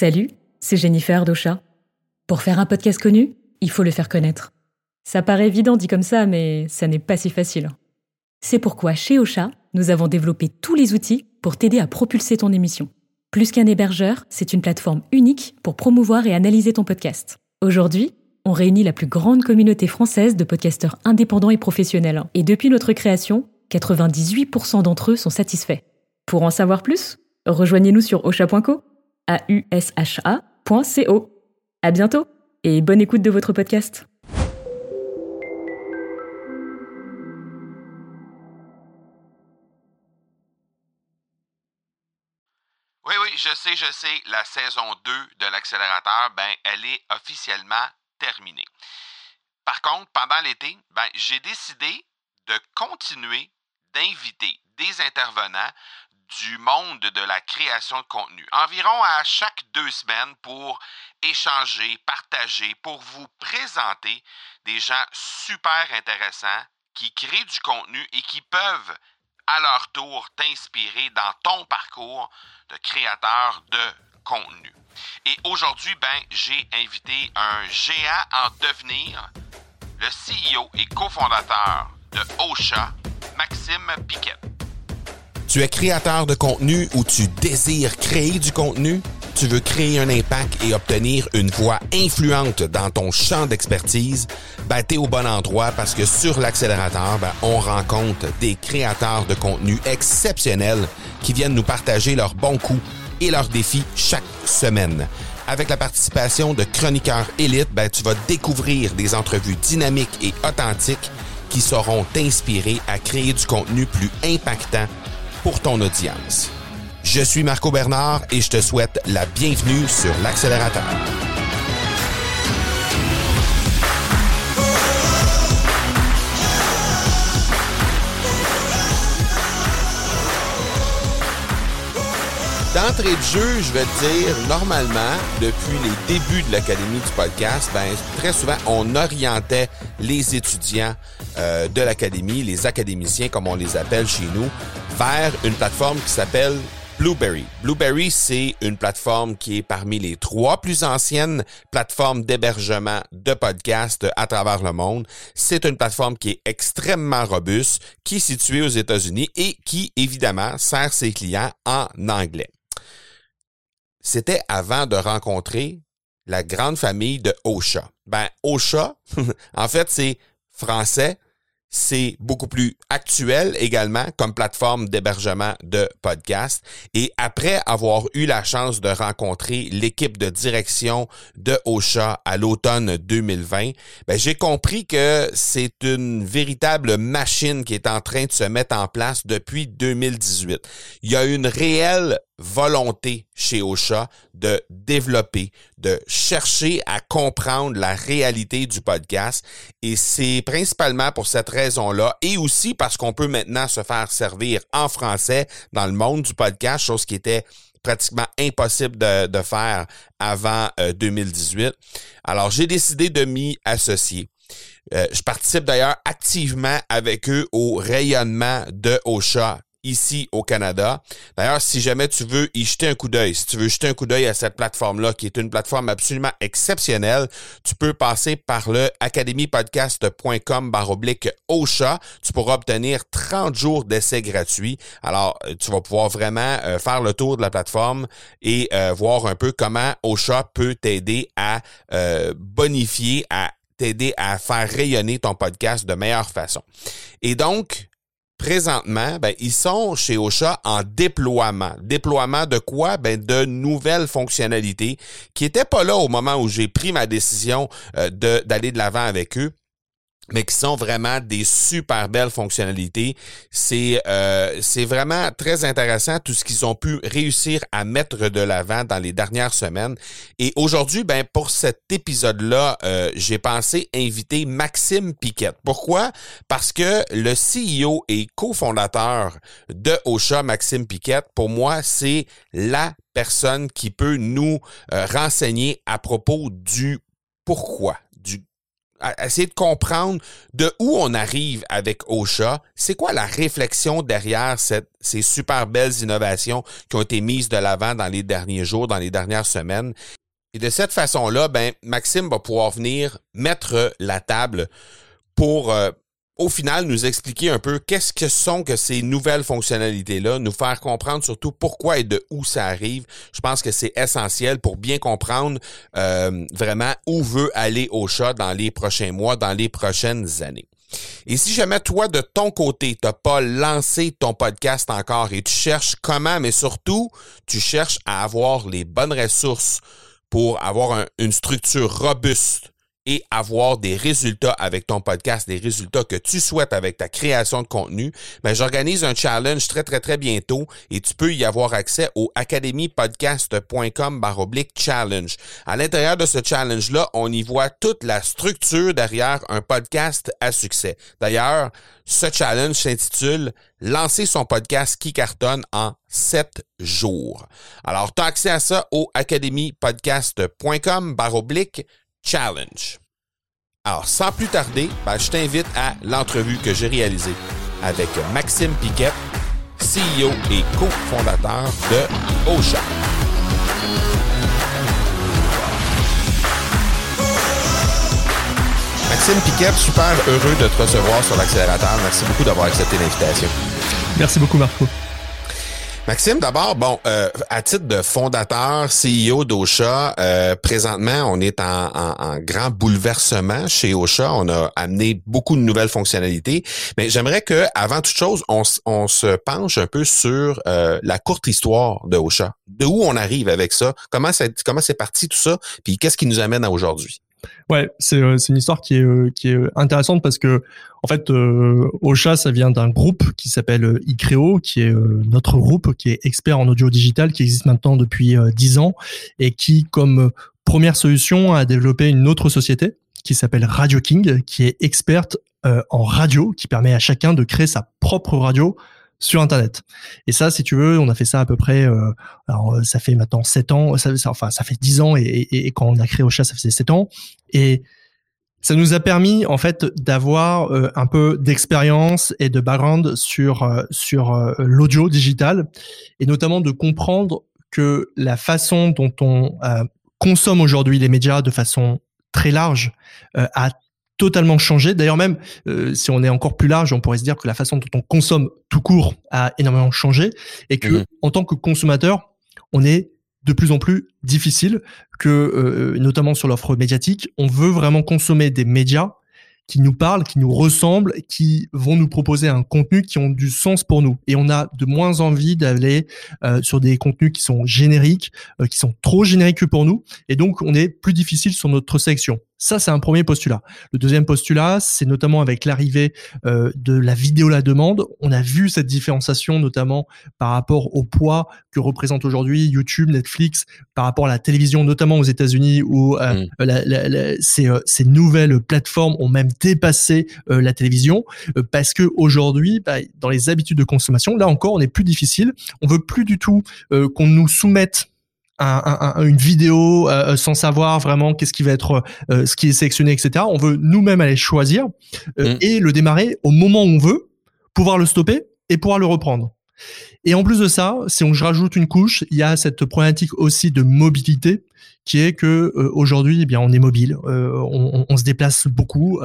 Salut, c'est Jennifer d'Ocha. Pour faire un podcast connu, il faut le faire connaître. Ça paraît évident dit comme ça, mais ça n'est pas si facile. C'est pourquoi chez Ocha, nous avons développé tous les outils pour t'aider à propulser ton émission. Plus qu'un hébergeur, c'est une plateforme unique pour promouvoir et analyser ton podcast. Aujourd'hui, on réunit la plus grande communauté française de podcasteurs indépendants et professionnels. Et depuis notre création, 98% d'entre eux sont satisfaits. Pour en savoir plus, rejoignez-nous sur osha.co, a u s h -A À bientôt et bonne écoute de votre podcast. Oui, oui, je sais, je sais, la saison 2 de l'accélérateur, ben, elle est officiellement terminée. Par contre, pendant l'été, ben, j'ai décidé de continuer d'inviter des intervenants du monde de la création de contenu. Environ à chaque deux semaines pour échanger, partager, pour vous présenter des gens super intéressants qui créent du contenu et qui peuvent à leur tour t'inspirer dans ton parcours de créateur de contenu. Et aujourd'hui, ben, j'ai invité un géant en devenir, le CEO et cofondateur de Ocha, Maxime Piquet. Tu es créateur de contenu ou tu désires créer du contenu? Tu veux créer un impact et obtenir une voix influente dans ton champ d'expertise? Ben, t'es au bon endroit parce que sur l'accélérateur, ben, on rencontre des créateurs de contenu exceptionnels qui viennent nous partager leurs bons coups et leurs défis chaque semaine. Avec la participation de chroniqueurs élites, ben, tu vas découvrir des entrevues dynamiques et authentiques qui sauront t'inspirer à créer du contenu plus impactant pour ton audience. Je suis Marco Bernard et je te souhaite la bienvenue sur l'accélérateur. D'entrée de jeu, je vais te dire, normalement, depuis les débuts de l'Académie du podcast, ben, très souvent, on orientait les étudiants euh, de l'Académie, les académiciens, comme on les appelle chez nous, vers une plateforme qui s'appelle Blueberry. Blueberry, c'est une plateforme qui est parmi les trois plus anciennes plateformes d'hébergement de podcasts à travers le monde. C'est une plateforme qui est extrêmement robuste, qui est située aux États-Unis et qui, évidemment, sert ses clients en anglais c'était avant de rencontrer la grande famille de Ocha. Ben, Ocha, en fait, c'est français, c'est beaucoup plus actuel également comme plateforme d'hébergement de podcasts. Et après avoir eu la chance de rencontrer l'équipe de direction de Ocha à l'automne 2020, ben, j'ai compris que c'est une véritable machine qui est en train de se mettre en place depuis 2018. Il y a une réelle volonté chez Ocha de développer, de chercher à comprendre la réalité du podcast. Et c'est principalement pour cette raison-là et aussi parce qu'on peut maintenant se faire servir en français dans le monde du podcast, chose qui était pratiquement impossible de, faire avant 2018. Euh, Alors, j'ai décidé de m'y associer. Euh, je participe d'ailleurs activement avec eux au rayonnement de Ocha ici au Canada. D'ailleurs, si jamais tu veux y jeter un coup d'œil, si tu veux jeter un coup d'œil à cette plateforme-là, qui est une plateforme absolument exceptionnelle, tu peux passer par le academypodcast.com baroblique OSHA. Tu pourras obtenir 30 jours d'essai gratuit. Alors, euh, tu vas pouvoir vraiment euh, faire le tour de la plateforme et euh, voir un peu comment OSHA peut t'aider à bonifier, à t'aider à faire rayonner ton podcast de meilleure façon. Et donc, présentement, ben, ils sont chez Ocha en déploiement. Déploiement de quoi? Ben, de nouvelles fonctionnalités qui n'étaient pas là au moment où j'ai pris ma décision euh, d'aller de l'avant avec eux mais qui sont vraiment des super belles fonctionnalités. C'est euh, c'est vraiment très intéressant tout ce qu'ils ont pu réussir à mettre de l'avant dans les dernières semaines. Et aujourd'hui, ben pour cet épisode-là, euh, j'ai pensé inviter Maxime Piquette. Pourquoi? Parce que le CEO et cofondateur de Ocha, Maxime Piquette, pour moi, c'est la personne qui peut nous euh, renseigner à propos du pourquoi, du essayer de comprendre de où on arrive avec Ocha. C'est quoi la réflexion derrière ces super belles innovations qui ont été mises de l'avant dans les derniers jours, dans les dernières semaines? Et de cette façon-là, ben, Maxime va pouvoir venir mettre la table pour euh, au final, nous expliquer un peu qu'est-ce que sont que ces nouvelles fonctionnalités-là, nous faire comprendre surtout pourquoi et de où ça arrive. Je pense que c'est essentiel pour bien comprendre euh, vraiment où veut aller au chat dans les prochains mois, dans les prochaines années. Et si jamais toi, de ton côté, t'as pas lancé ton podcast encore et tu cherches comment, mais surtout, tu cherches à avoir les bonnes ressources pour avoir une structure robuste et avoir des résultats avec ton podcast, des résultats que tu souhaites avec ta création de contenu, ben j'organise un challenge très très très bientôt et tu peux y avoir accès au academypodcast.com baroblique challenge. À l'intérieur de ce challenge-là, on y voit toute la structure derrière un podcast à succès. D'ailleurs, ce challenge s'intitule Lancer son podcast qui cartonne en 7 jours. Alors, tu as accès à ça au academypodcast.com baroblique Challenge. Alors, sans plus tarder, ben, je t'invite à l'entrevue que j'ai réalisée avec Maxime Piquet, CEO et cofondateur de Ocha. Maxime Piquet, super heureux de te recevoir sur l'accélérateur. Merci beaucoup d'avoir accepté l'invitation. Merci beaucoup, Marco. Maxime, d'abord, bon, euh, à titre de fondateur, CEO d'Ocha, euh, présentement, on est en, grand bouleversement chez Ocha. On a amené beaucoup de nouvelles fonctionnalités, mais j'aimerais que, avant toute chose, on, se penche un peu sur euh, la courte histoire de Ocha. De où on arrive avec ça? Comment c'est comment c'est parti tout ça? Puis qu'est-ce qui nous amène à aujourd'hui? Ouais, c'est euh, c'est une histoire qui est euh, est intéressante parce que en fait euh, Ocha ça vient d'un groupe qui s'appelle Icreo qui est notre groupe qui est expert en audio digital qui existe maintenant depuis dix ans et qui comme première solution a développé une autre société qui s'appelle Radio King qui est experte en radio qui permet à chacun de créer sa propre radio sur Internet. Et ça, si tu veux, on a fait ça à peu près, euh, alors ça fait maintenant 7 ans, ça, enfin ça fait 10 ans, et, et, quand on a créé Ocha, ça faisait 7 ans. Et ça nous a permis en fait d'avoir euh, un peu d'expérience et de background sur euh, sur l'audio digital et notamment de comprendre que la façon dont on consomme aujourd'hui les médias de façon très large a totalement changé. D'ailleurs même, euh, si on est encore plus large, on pourrait se dire que la façon dont on consomme tout court a énormément changé et que mhm. en tant que consommateur, on est de plus en plus difficile que, euh, notamment sur l'offre médiatique, on veut vraiment consommer des médias qui nous parlent, qui nous ressemblent, qui vont nous proposer un contenu qui ont du sens pour nous. Et on a de moins envie d'aller euh, sur des contenus qui sont génériques, qui sont trop génériques pour nous. Et donc, on est plus difficile sur notre sélection. Ça, c'est un premier postulat. Le deuxième postulat, c'est notamment avec l'arrivée euh, de la vidéo à la demande. On a vu cette différenciation, notamment par rapport au poids que représente aujourd'hui YouTube, Netflix, par rapport à la télévision, notamment aux États-Unis, où euh, mm. ces, euh, ces, nouvelles plateformes ont même dépassé la télévision, parce que aujourd'hui, bah, dans les habitudes de consommation, là encore, on est plus difficile. On veut plus du tout qu'on nous soumette une vidéo euh, sans savoir vraiment qu'est-ce qui va être euh, ce qui est sélectionné, etc. On veut nous-mêmes aller choisir euh, mm. et le démarrer au moment où on veut, pouvoir le stopper et pouvoir le reprendre. Et en plus de ça, si on rajoute une couche, il y a cette problématique aussi de mobilité qui est que aujourd'hui, eh bien, on est mobile, on, on, se déplace beaucoup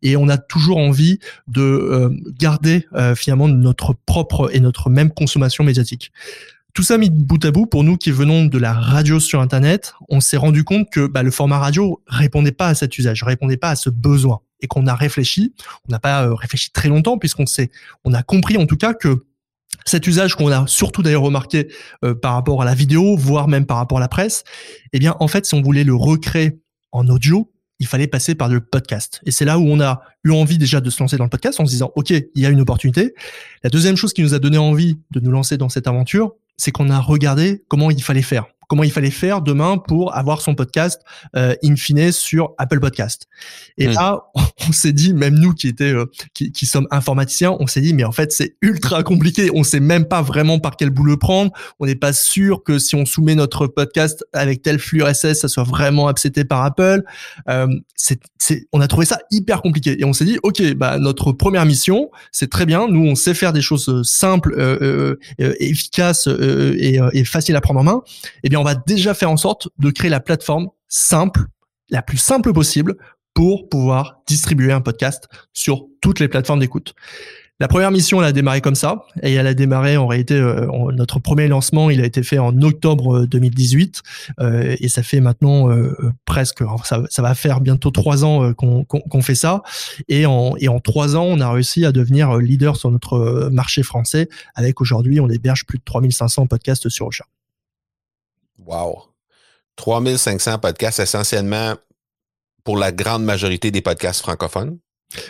et on a toujours envie de garder finalement notre propre et notre même consommation médiatique. Tout ça mis bout à bout, pour nous qui venons de la radio sur Internet, on s'est rendu compte que bah, le format radio répondait pas à cet usage, répondait pas à ce besoin, et qu'on a réfléchi. On n'a pas euh, réfléchi très longtemps puisqu'on s'est, on a compris en tout cas que cet usage qu'on a surtout d'ailleurs remarqué euh, par rapport à la vidéo, voire même par rapport à la presse, eh bien en fait, si on voulait le recréer en audio, il fallait passer par le podcast. Et c'est là où on a eu envie déjà de se lancer dans le podcast en se disant, OK, il y a une opportunité. La deuxième chose qui nous a donné envie de nous lancer dans cette aventure, c'est qu'on a regardé comment il fallait faire, comment il fallait faire demain pour avoir son podcast euh, in fine sur Apple Podcast. Et là, on s'est dit, même nous qui étaient, euh, qui, qui, sommes informaticiens, on s'est dit, mais en fait, c'est ultra compliqué. On sait même pas vraiment par quel bout le prendre. On n'est pas sûr que si on soumet notre podcast avec tel flux RSS, ça soit vraiment accepté par Apple. Euh, c'est, on a trouvé ça hyper compliqué. Et on s'est dit, ok, bah notre première mission, c'est très bien. Nous, on sait faire des choses euh, simples, euh, euh, efficaces et, et faciles à prendre en main. Eh bien, on va déjà faire en sorte de créer la plateforme simple, la plus simple possible pour pouvoir distribuer un podcast sur toutes les plateformes d'écoute. La première mission, elle a démarré comme ça, et elle a démarré en réalité, euh, notre premier lancement, il a été fait en octobre 2018, euh, euh, et ça fait maintenant presque, ça, ça, va faire bientôt trois ans qu'on fait ça, et en, et en trois ans, on a réussi à devenir leader sur notre marché français, avec aujourd'hui, on héberge plus de 3500 podcasts sur Ocha. Wow! 3500 podcasts essentiellement pour la grande majorité des podcasts francophones?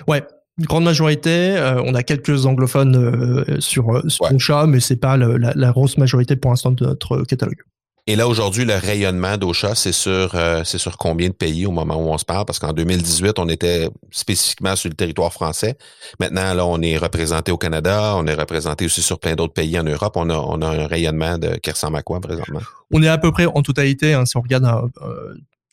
Ouais, une grande majorité. Euh, on a quelques anglophones euh, sur, euh, sur chat, mais c'est pas la, grosse majorité pour l'instant de notre catalogue. Et là, aujourd'hui, le rayonnement d'Ocha, c'est sur, c'est sur combien de pays au moment où on se parle? Parce qu'en 2018, on était spécifiquement sur le territoire français. Maintenant, là, on est représenté au Canada, on est représenté aussi sur plein d'autres pays en Europe. On a, on a un rayonnement de, qui ressemble à quoi présentement? On est à peu près en totalité, hein, si on regarde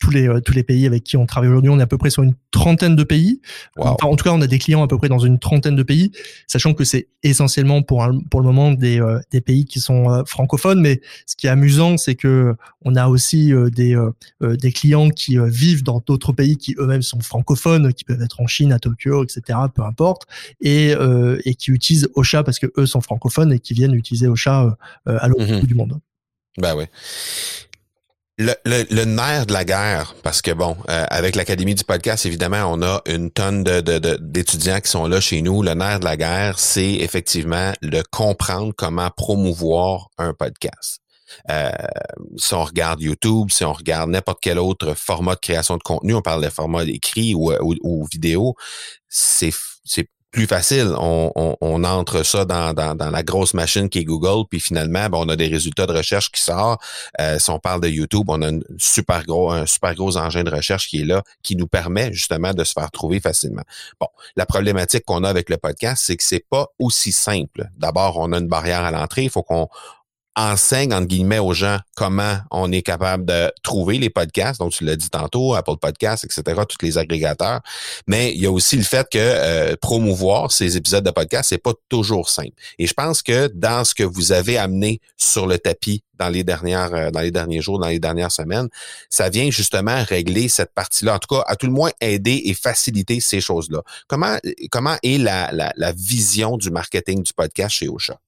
tous les euh, tous les pays avec qui on travaille aujourd'hui, on est à peu près sur une trentaine de pays. en tout cas, on a des clients à peu près dans une trentaine de pays, sachant que c'est essentiellement pour pour le moment des euh, des pays qui sont euh, francophones. Mais ce qui est amusant, c'est que on a aussi des des clients qui vivent dans d'autres pays qui eux-mêmes sont francophones, qui peuvent être en Chine, à Tokyo, etc. Peu importe, et et qui utilisent Ocha parce que eux sont francophones et qui viennent utiliser Ocha à l'autre mm-hmm. bout du monde. Bah ouais. Le, le, nerf de la guerre, parce que bon, euh, avec l'Académie du podcast, évidemment, on a une tonne de, d'étudiants qui sont là chez nous. Le nerf de la guerre, c'est effectivement de comprendre comment promouvoir un podcast. Euh, si on regarde YouTube, si on regarde n'importe quel autre format de création de contenu, on parle de format écrit ou, ou, ou vidéo, c'est c'est plus facile. On, entre ça dans, la grosse machine qui est Google, puis finalement, ben, on a des résultats de recherche qui sortent. Euh, si on parle de YouTube, on a un super gros, un super gros engin de recherche qui est là, qui nous permet justement de se faire trouver facilement. Bon, la problématique qu'on a avec le podcast, c'est que c'est pas aussi simple. D'abord, on a une barrière à l'entrée. Il faut qu'on enseigne, entre guillemets, aux gens comment on est capable de trouver les podcasts. Donc, tu l'as dit tantôt, Apple Podcasts, etc., tous les agrégateurs. Mais il y a aussi le fait que euh, promouvoir ces épisodes de podcast, c'est pas toujours simple. Et je pense que dans ce que vous avez amené sur le tapis dans les dernières, euh, dans les derniers jours, dans les dernières semaines, ça vient justement régler cette partie-là. En tout cas, à tout le moins aider et faciliter ces choses-là. Comment, comment est la, la, la vision du marketing du podcast chez Ocha?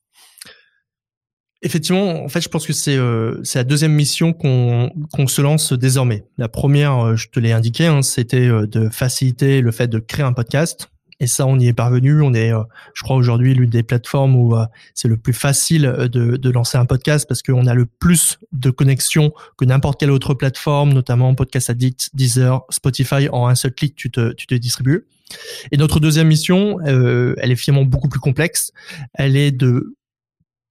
Effectivement, en fait, je pense que c'est euh, la deuxième mission qu'on qu'on se lance désormais. La première, euh, je te l'ai indiqué, hein, c'était euh, de faciliter le fait de créer un podcast. Et ça, on y est parvenu. On est, euh, je crois, aujourd'hui l'une des plateformes où c'est le plus facile de, de lancer un podcast parce qu'on a le plus de connexions que n'importe quelle autre plateforme, notamment Podcast Addict, Deezer, Spotify. En un seul clic, tu te, tu te distribues. Et notre deuxième mission, elle est finalement beaucoup plus complexe. Elle est de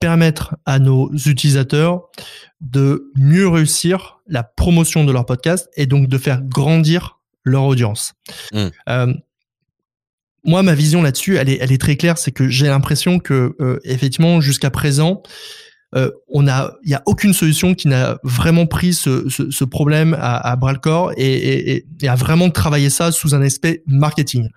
permettre à nos utilisateurs de mieux réussir la promotion de leur podcast et donc de faire grandir leur audience. Hmm. Euh, moi, ma vision là-dessus, elle est, elle est très claire, c'est que j'ai l'impression que euh, effectivement, jusqu'à présent, euh, on a, il y a aucune solution qui n'a vraiment pris ce, ce, ce problème à, à bras le corps et, et, et, a vraiment travaillé ça sous un aspect marketing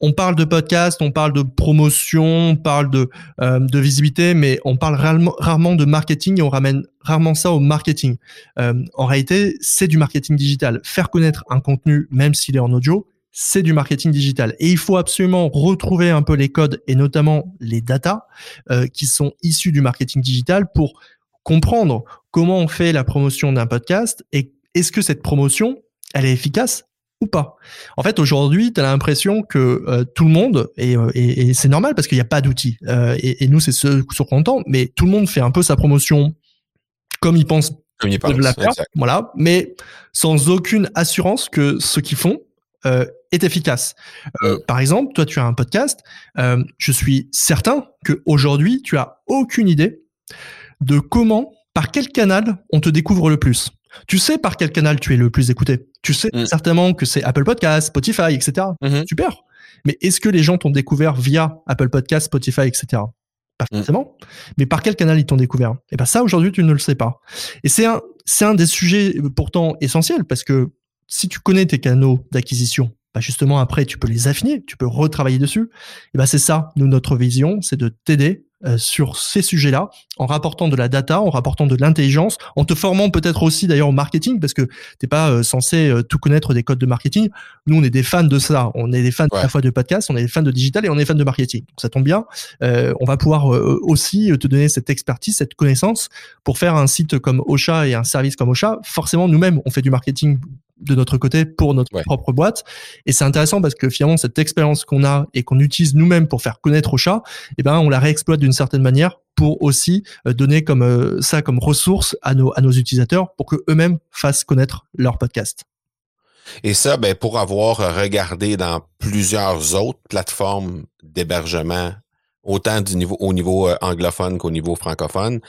on parle de podcast, on parle de promotion, on parle de, euh, visibilité, mais on parle rarement, de marketing et on ramène rarement ça au marketing. Euh, en réalité, c'est du marketing digital. Faire connaître un contenu, même s'il est en audio, c'est du marketing digital. Et il faut absolument retrouver un peu les codes et notamment les datas euh, qui sont issus du marketing digital pour comprendre comment on fait la promotion d'un podcast et est-ce que cette promotion, elle est efficace? Ou pas. En fait, aujourd'hui, tu as l'impression que euh, tout le monde, euh, et, et, c'est normal parce qu'il n'y a pas d'outils, euh, et, et, nous, c'est ce sur content, mais tout le monde fait un peu sa promotion comme il pense comme il pense, la faire, voilà, mais sans aucune assurance que ce qu'ils font est efficace. Par exemple, toi, tu as un podcast, je suis certain que aujourd'hui, tu as aucune idée de comment par quel canal on te découvre le plus. Tu sais par quel canal tu es le plus écouté. Tu sais Mm. certainement que c'est Apple Podcast, Spotify, etc. Mhm. Super. Mais est-ce que les gens t'ont découvert via Apple Podcast, Spotify, etc. Pas Mm. forcément. Mais par quel canal ils t'ont découvert? Et ben ça aujourd'hui tu ne le sais pas. Et c'est un c'est un des sujets euh, pourtant essentiels parce que si tu connais tes canaux d'acquisition, bah justement après tu peux les affiner, tu peux retravailler dessus. Et ben c'est ça, nous notre vision, c'est de t'aider sur ces sujets-là, en rapportant de la data, en rapportant de l'intelligence, en te formant peut-être aussi d'ailleurs au marketing, parce que t'es pas euh, censé euh, tout connaître des codes de marketing. Nous, on est des fans de ça. On est des fans Ouais. à la fois de podcast, on est des fans de digital et on est fans de marketing. Donc ça tombe bien. Euh, on va pouvoir euh, aussi te donner cette expertise, cette connaissance pour faire un site comme Ocha et un service comme Ocha. Forcément, nous-mêmes, on fait du marketing de notre côté pour notre Ouais. propre boîte. Et c'est intéressant parce que finalement, cette expérience qu'on a et qu'on utilise nous-mêmes pour faire connaître Ocha, eh ben, on la réexploite d'une certaine manière pour aussi euh, donner comme euh, ça comme ressource à nos à nos utilisateurs pour que eux-mêmes fassent connaître leur podcast. Et ça, ben, pour avoir regardé dans plusieurs autres plateformes d'hébergement, autant du niveau, au niveau euh, anglophone qu'au niveau francophone,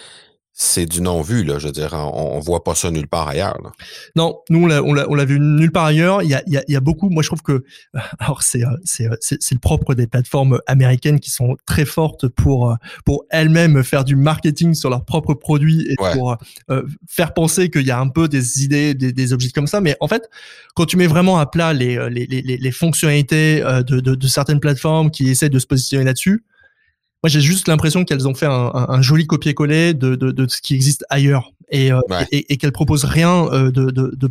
c'est du non-vu, là. Je veux dire, on, on voit pas ça nulle part ailleurs, là. Non, nous on l'a vu nulle part ailleurs. Il y a il y a, il y a beaucoup. Moi je trouve que alors c'est euh, euh, c'est le propre des plateformes américaines qui sont très fortes pour euh, pour elles-mêmes faire du marketing sur leurs propres produits et Ouais. pour euh, faire penser qu'il y a un peu des idées des, des objectifs comme ça. Mais en fait, quand tu mets vraiment à plat les les les, les- fonctionnalités de, de de certaines plateformes qui essaient de se positionner là-dessus. Moi, j'ai juste l'impression qu'elles ont fait un, un, un joli copier-coller de, de, de ce qui existe ailleurs et, euh, Ouais. et, et qu'elles proposent rien euh, de, de, de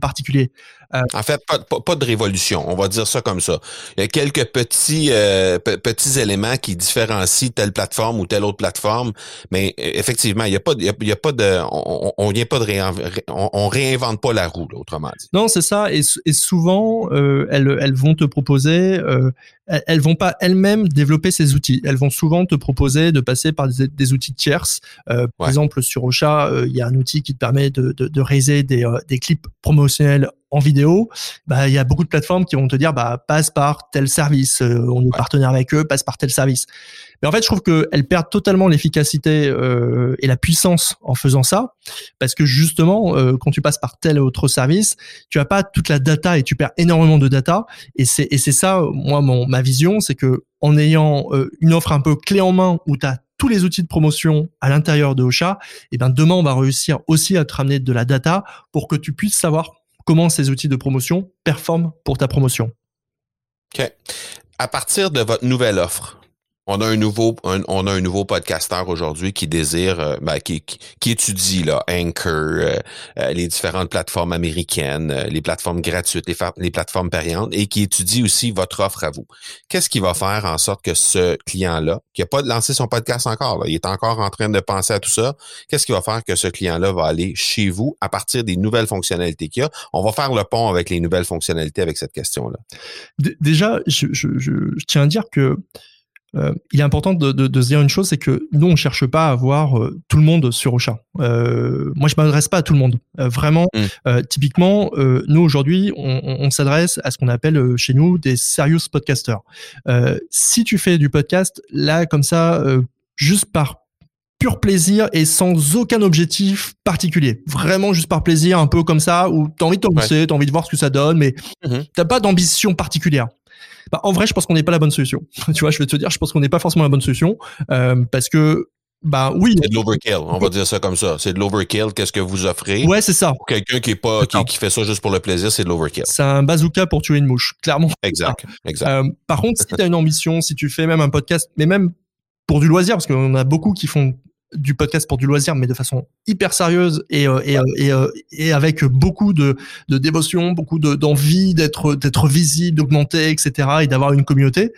particulier. En fait, pas, pas, pas de révolution, on va dire ça comme ça. Il y a quelques petits euh, pe- petits éléments qui différencient telle plateforme ou telle autre plateforme, mais euh, effectivement, il y a pas, il y a, il y a pas de, on, on- vient pas de réin- ré- on, on réinvente pas la roue, là, autrement dit. Non, c'est ça. Et, souvent, euh, elles, elles vont te proposer, euh, elles, elles vont pas elles-mêmes développer ces outils. Elles vont souvent te proposer de passer par des, des outils tierces. Euh, Par Ouais. exemple, sur Ocha, euh, il y a un outil qui te permet de, de, de raiser des, euh, des clips promotionnels en vidéo. Bah, il y a beaucoup de plateformes qui vont te dire, bah, passe par tel service. euh, on est partenaire avec eux, passe par tel service. Mais en fait, je trouve qu'elles perdent totalement l'efficacité euh, et la puissance en faisant ça, parce que justement, euh, quand tu passes par tel autre service, tu as pas toute la data et tu perds énormément de data. Et c'est et c'est ça, moi, mon, ma vision, c'est que en ayant euh, une offre un peu clé en main où tu as tous les outils de promotion à l'intérieur de Ocha, et ben demain on va réussir aussi à te ramener de la data pour que tu puisses savoir comment ces outils de promotion performent pour ta promotion. OK. À partir de votre nouvelle offre, on a un nouveau, un- on a un nouveau podcasteur aujourd'hui qui désire, euh, ben, qui, étudie là, Anchor, euh, euh, les différentes plateformes américaines, les plateformes gratuites, les, plateformes payantes, et qui étudie aussi votre offre à vous. Qu'est-ce qui va faire en sorte que ce client-là, qui n'a pas lancé son podcast encore, il est encore en train de penser à tout ça, qu'est-ce qui va faire que ce client-là va aller chez vous à partir des nouvelles fonctionnalités qu'il y a? On va faire le pont avec les nouvelles fonctionnalités avec cette question-là. Déjà, je tiens à dire que euh, il est important de, de, de se dire une chose, c'est que nous, on cherche pas à avoir euh, tout le monde sur Ocha. Euh, moi, je m'adresse pas à tout le monde. Euh, vraiment, Mm. euh, typiquement, nous aujourd'hui, on, on, on s'adresse à ce qu'on appelle chez nous des serious podcasters. Si tu fais du podcast, là, comme ça, juste par pur plaisir et sans aucun objectif particulier. Vraiment juste par plaisir, un peu comme ça, où t'as envie de te lancer, t'as envie de voir ce que ça donne, mais Mhm. t'as pas d'ambition particulière. Bah, en vrai, je pense qu'on n'est pas la bonne solution. tu vois, je vais te dire, je pense qu'on n'est pas forcément la bonne solution euh, parce que, bah oui, C'est de l'overkill, on va dire ça comme ça. C'est de l'overkill. Qu'est-ce que vous offrez? ouais, c'est ça. Pour quelqu'un qui est pas, qui, qui fait ça juste pour le plaisir, c'est de l'overkill. C'est un bazooka pour tuer une mouche, clairement. Exact, exact. Euh, par contre, si tu as une ambition, si tu fais même un podcast, mais même pour du loisir, parce qu'on a beaucoup qui font du podcast pour du loisir, mais de façon hyper sérieuse et, euh, et, euh, et, euh, avec beaucoup de, de dévotion, beaucoup de- d'envie d'être d'être visible, d'augmenter, etc., et d'avoir une communauté.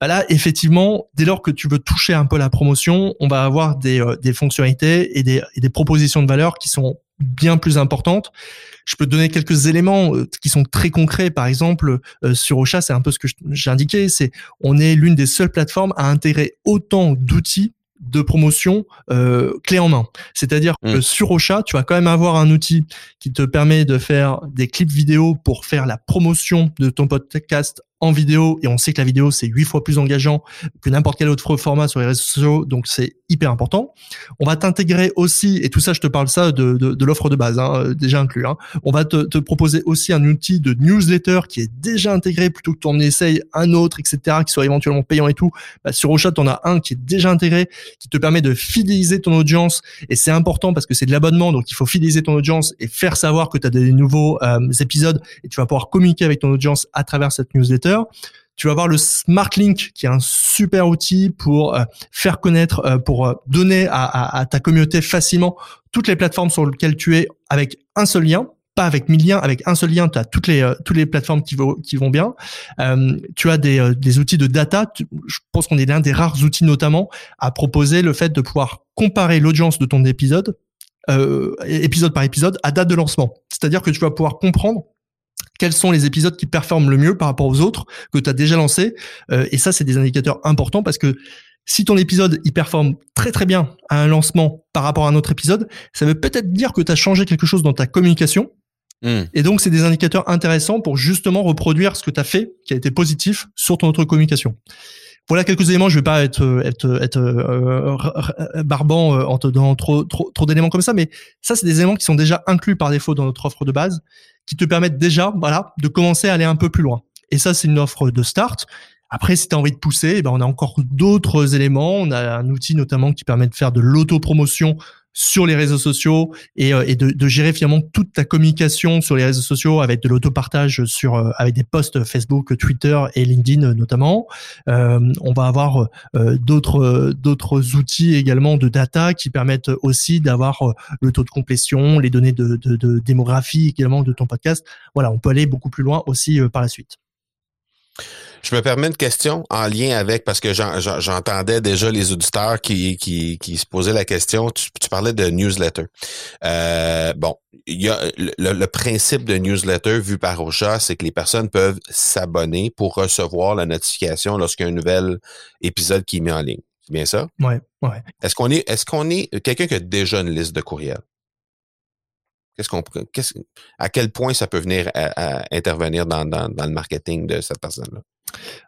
Bah là, effectivement, dès lors que tu veux toucher un peu la promotion, on va avoir des, euh, des fonctionnalités et des, et des propositions de valeur qui sont bien plus importantes. Je peux te donner quelques éléments euh, qui sont très concrets. Par exemple, euh, sur Ocha, c'est un peu ce que j'ai indiqué, c'est on est l'une des seules plateformes à intégrer autant d'outils de promotion euh, clé en main. C'est-à-dire que Mm. sur Ocha, tu vas quand même avoir un outil qui te permet de faire des clips vidéo pour faire la promotion de ton podcast en vidéo et on sait que la vidéo c'est huit fois plus engageant que n'importe quel autre format sur les réseaux sociaux, donc c'est hyper important. On va t'intégrer aussi, et tout ça je te parle ça de, de, de l'offre de base, hein, déjà inclus. Hein. On va te, te, proposer aussi un outil de newsletter qui est déjà intégré plutôt que tu en essayes un autre, etc., qui soit éventuellement payant et tout. Bah, sur Ocha, on a un qui est déjà intégré, qui te permet de fidéliser ton audience et c'est important parce que c'est de l'abonnement, donc il faut fidéliser ton audience et faire savoir que tu as des nouveaux euh, épisodes et tu vas pouvoir communiquer avec ton audience à travers cette newsletter. Tu vas avoir le Smart Link qui est un super outil pour euh, faire connaître, euh, pour euh, donner à, ta communauté facilement toutes les plateformes sur lesquelles tu es avec un seul lien pas avec mille liens, avec un seul lien, tu as toutes les toutes les plateformes qui, vont bien. tu as des, des outils de data. je pense qu'on est l'un des rares outils notamment à proposer le fait de pouvoir comparer l'audience de ton épisode épisode par épisode à date de lancement. C'est-à-dire que tu vas pouvoir comprendre quels sont les épisodes qui performent le mieux par rapport aux autres que tu as déjà lancés. Euh, et ça, c'est des indicateurs importants parce que si ton épisode il performe très très bien à un lancement par rapport à un autre épisode, ça veut peut-être dire que tu as changé quelque chose dans ta communication. Hmm. Et donc, c'est des indicateurs intéressants pour justement reproduire ce que tu as fait qui a été positif sur ton autre communication. Voilà quelques éléments. Je vais pas être être être euh, barbant euh, en te donnant trop trop trop d'éléments comme ça, mais ça c'est des éléments qui sont déjà inclus par défaut dans notre offre de base qui te permettent déjà, voilà, de commencer à aller un peu plus loin. Et ça, c'est une offre de start. Après, si tu as envie de pousser, eh ben, on a encore d'autres éléments. On a un outil notamment qui permet de faire de l'autopromotion sur les réseaux sociaux et, euh, et de, de, gérer finalement toute ta communication sur les réseaux sociaux avec de l'autopartage sur euh, avec des posts Facebook, Twitter et LinkedIn euh, notamment. Euh, on va avoir d'autres d'autres outils également de data qui permettent aussi d'avoir le taux de complétion, les données de, de, de démographie également de ton podcast. Voilà, on peut aller beaucoup plus loin aussi par la suite. Je me permets une question en lien avec, parce que j'entendais déjà les auditeurs qui, qui, qui, se posaient la question, tu, parlais de newsletter. Euh, bon, il y a le, principe de newsletter vu par Ocha, c'est que les personnes peuvent s'abonner pour recevoir la notification lorsqu'il y a un nouvel épisode qui est mis en ligne. C'est bien ça? Ouais, ouais. Est-ce qu'on est, est-ce qu'on est quelqu'un qui a déjà une liste de courriels? Qu'est-ce qu'on, à quel point ça peut venir à, intervenir dans, dans, dans, le marketing de cette personne-là?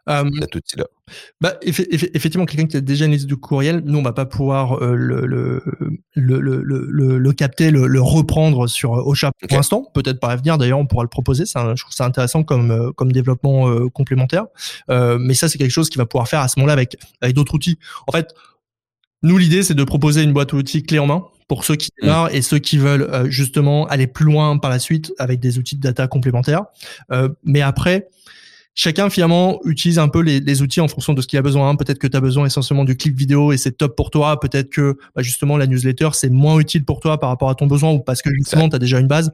Euh, outil-là. Bah, effectivement, quelqu'un qui a déjà une liste de courriel, nous, on va pas pouvoir euh, le, le, le, le, le, capter, le, reprendre sur euh, Ocha pour l'instant. Peut-être par l'avenir, d'ailleurs, on pourra le proposer. je trouve ça intéressant comme, euh, comme développement complémentaire. mais ça, c'est quelque chose qui va pouvoir faire à ce moment-là avec, avec d'autres outils. En fait, nous, l'idée, c'est de proposer une boîte à outils clé en main pour ceux qui mmh. démarrent et ceux qui veulent euh, justement aller plus loin par la suite avec des outils de data complémentaires. Euh, mais après, chacun finalement utilise un peu les, les outils en fonction de ce qu'il a besoin. Peut-être que tu as besoin essentiellement du clip vidéo et c'est top pour toi. Peut-être que bah, justement la newsletter c'est moins utile pour toi par rapport à ton besoin ou parce que justement tu as déjà une base.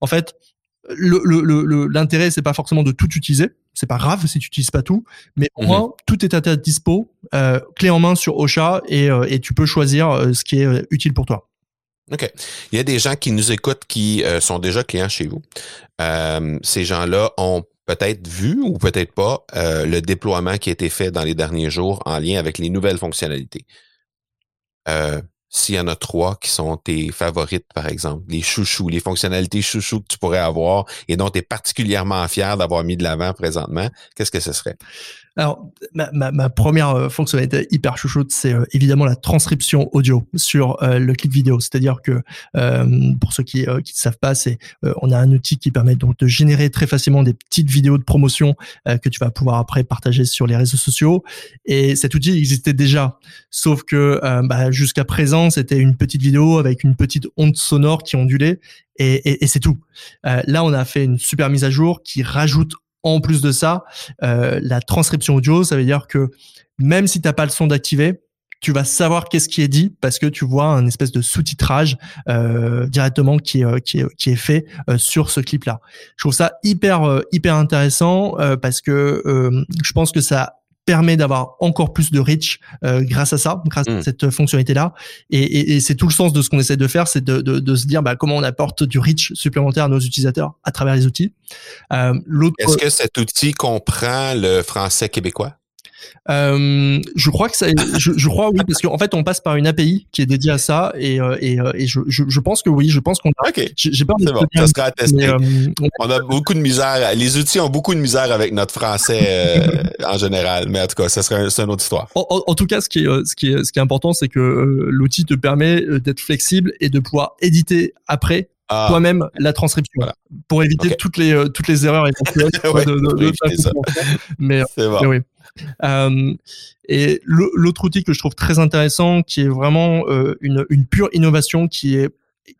En fait, l'intérêt, le, c'est pas forcément de tout utiliser. C'est pas grave si tu utilises pas tout, mais au mhm. moins tout est à ta dispo, euh, clé en main sur Ocha et, euh, et tu peux choisir euh, ce qui est utile pour toi. OK. Il y a des gens qui nous écoutent qui sont déjà clients chez vous. ces gens-là ont peut-être vu ou peut-être pas le déploiement qui a été fait dans les derniers jours en lien avec les nouvelles fonctionnalités. Euh, s'il y en a trois qui sont tes favorites, par exemple, les chouchous, les fonctionnalités chouchous que tu pourrais avoir et dont tu es particulièrement fier d'avoir mis de l'avant présentement, qu'est-ce que ce serait? Alors, ma, ma, ma, première euh, fonctionnalité hyper chouchoute, c'est euh, évidemment la transcription audio sur euh, le clip vidéo. C'est-à-dire que pour ceux qui ne savent pas, c'est on a un outil qui permet donc de générer très facilement des petites vidéos de promotion que tu vas pouvoir après partager sur les réseaux sociaux. Et cet outil existait déjà, sauf que bah, jusqu'à présent, c'était une petite vidéo avec une petite onde sonore qui ondulait et, et, et c'est tout. Euh, là, on a fait une super mise à jour qui rajoute en plus de ça, euh, la transcription audio, ça veut dire que même si tu n'as pas le son d'activer, tu vas savoir qu'est-ce qui est dit parce que tu vois un espèce de sous-titrage euh, directement qui est, qui est, qui est fait euh, sur ce clip-là. Je trouve ça hyper euh, hyper intéressant euh, parce que je pense que ça permet d'avoir encore plus de reach euh, grâce à ça, grâce à mm. cette fonctionnalité-là. Et, et, et c'est tout le sens de ce qu'on essaie de faire, c'est de, de, de, se dire bah, comment on apporte du reach supplémentaire à nos utilisateurs à travers les outils. Euh, Est-ce que cet outil comprend le français québécois? Euh, je crois que ça, je, je crois oui parce qu'en fait on passe par une API qui est dédiée à ça et euh, et, euh, et je, je, je, pense que oui, je pense qu'on. A, ok. J'ai peur de. Bon, ça sera. Euh, on a beaucoup de misère. Les outils ont beaucoup de misère avec notre français en général, mais en tout cas, ça serait c'est une autre histoire. En, en, en, tout cas, ce qui est ce qui est ce qui est important, c'est que l'outil te permet d'être flexible et de pouvoir éditer après ah. toi-même la transcription voilà. pour éviter okay. toutes les toutes les erreurs éventuelles ouais, de, de, de mais, bon. mais oui euh, et l'autre outil que je trouve très intéressant, qui est vraiment euh, une, pure innovation, qui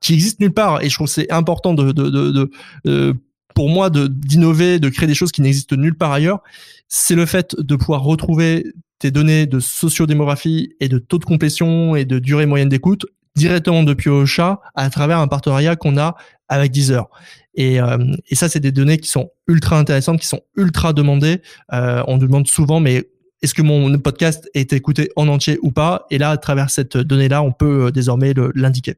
existe nulle part, et je trouve c'est important euh, pour moi d'innover, de créer des choses qui n'existent nulle part ailleurs, c'est le fait de pouvoir retrouver tes données de sociodémographie et de taux de complétion et de durée moyenne d'écoute directement depuis Ocha à travers un partenariat qu'on a avec Deezer. Et, euh, et ça, c'est des données qui sont ultra intéressantes, qui sont ultra demandées. Euh, on nous demande souvent, mais est-ce que mon podcast est écouté en entier ou pas? Et là, à travers cette donnée-là, on peut euh, désormais l'indiquer.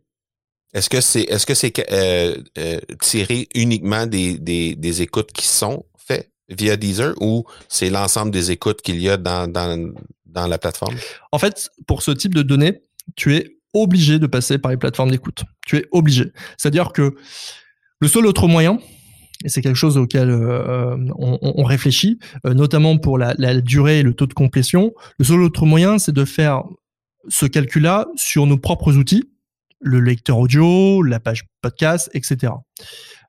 Est-ce que c'est est-ce que c'est euh, euh, tiré uniquement des, des, des écoutes qui sont faites via Deezer ou c'est l'ensemble des écoutes qu'il y a dans, dans, dans la plateforme? En fait, pour ce type de données, tu es obligé de passer par les plateformes d'écoute. Tu es obligé. C'est-à-dire que le seul autre moyen, et c'est quelque chose auquel euh, on, on, réfléchit, euh, notamment pour la, durée et le taux de complétion, le seul autre moyen, c'est de faire ce calcul-là sur nos propres outils, le lecteur audio, la page podcast, etc.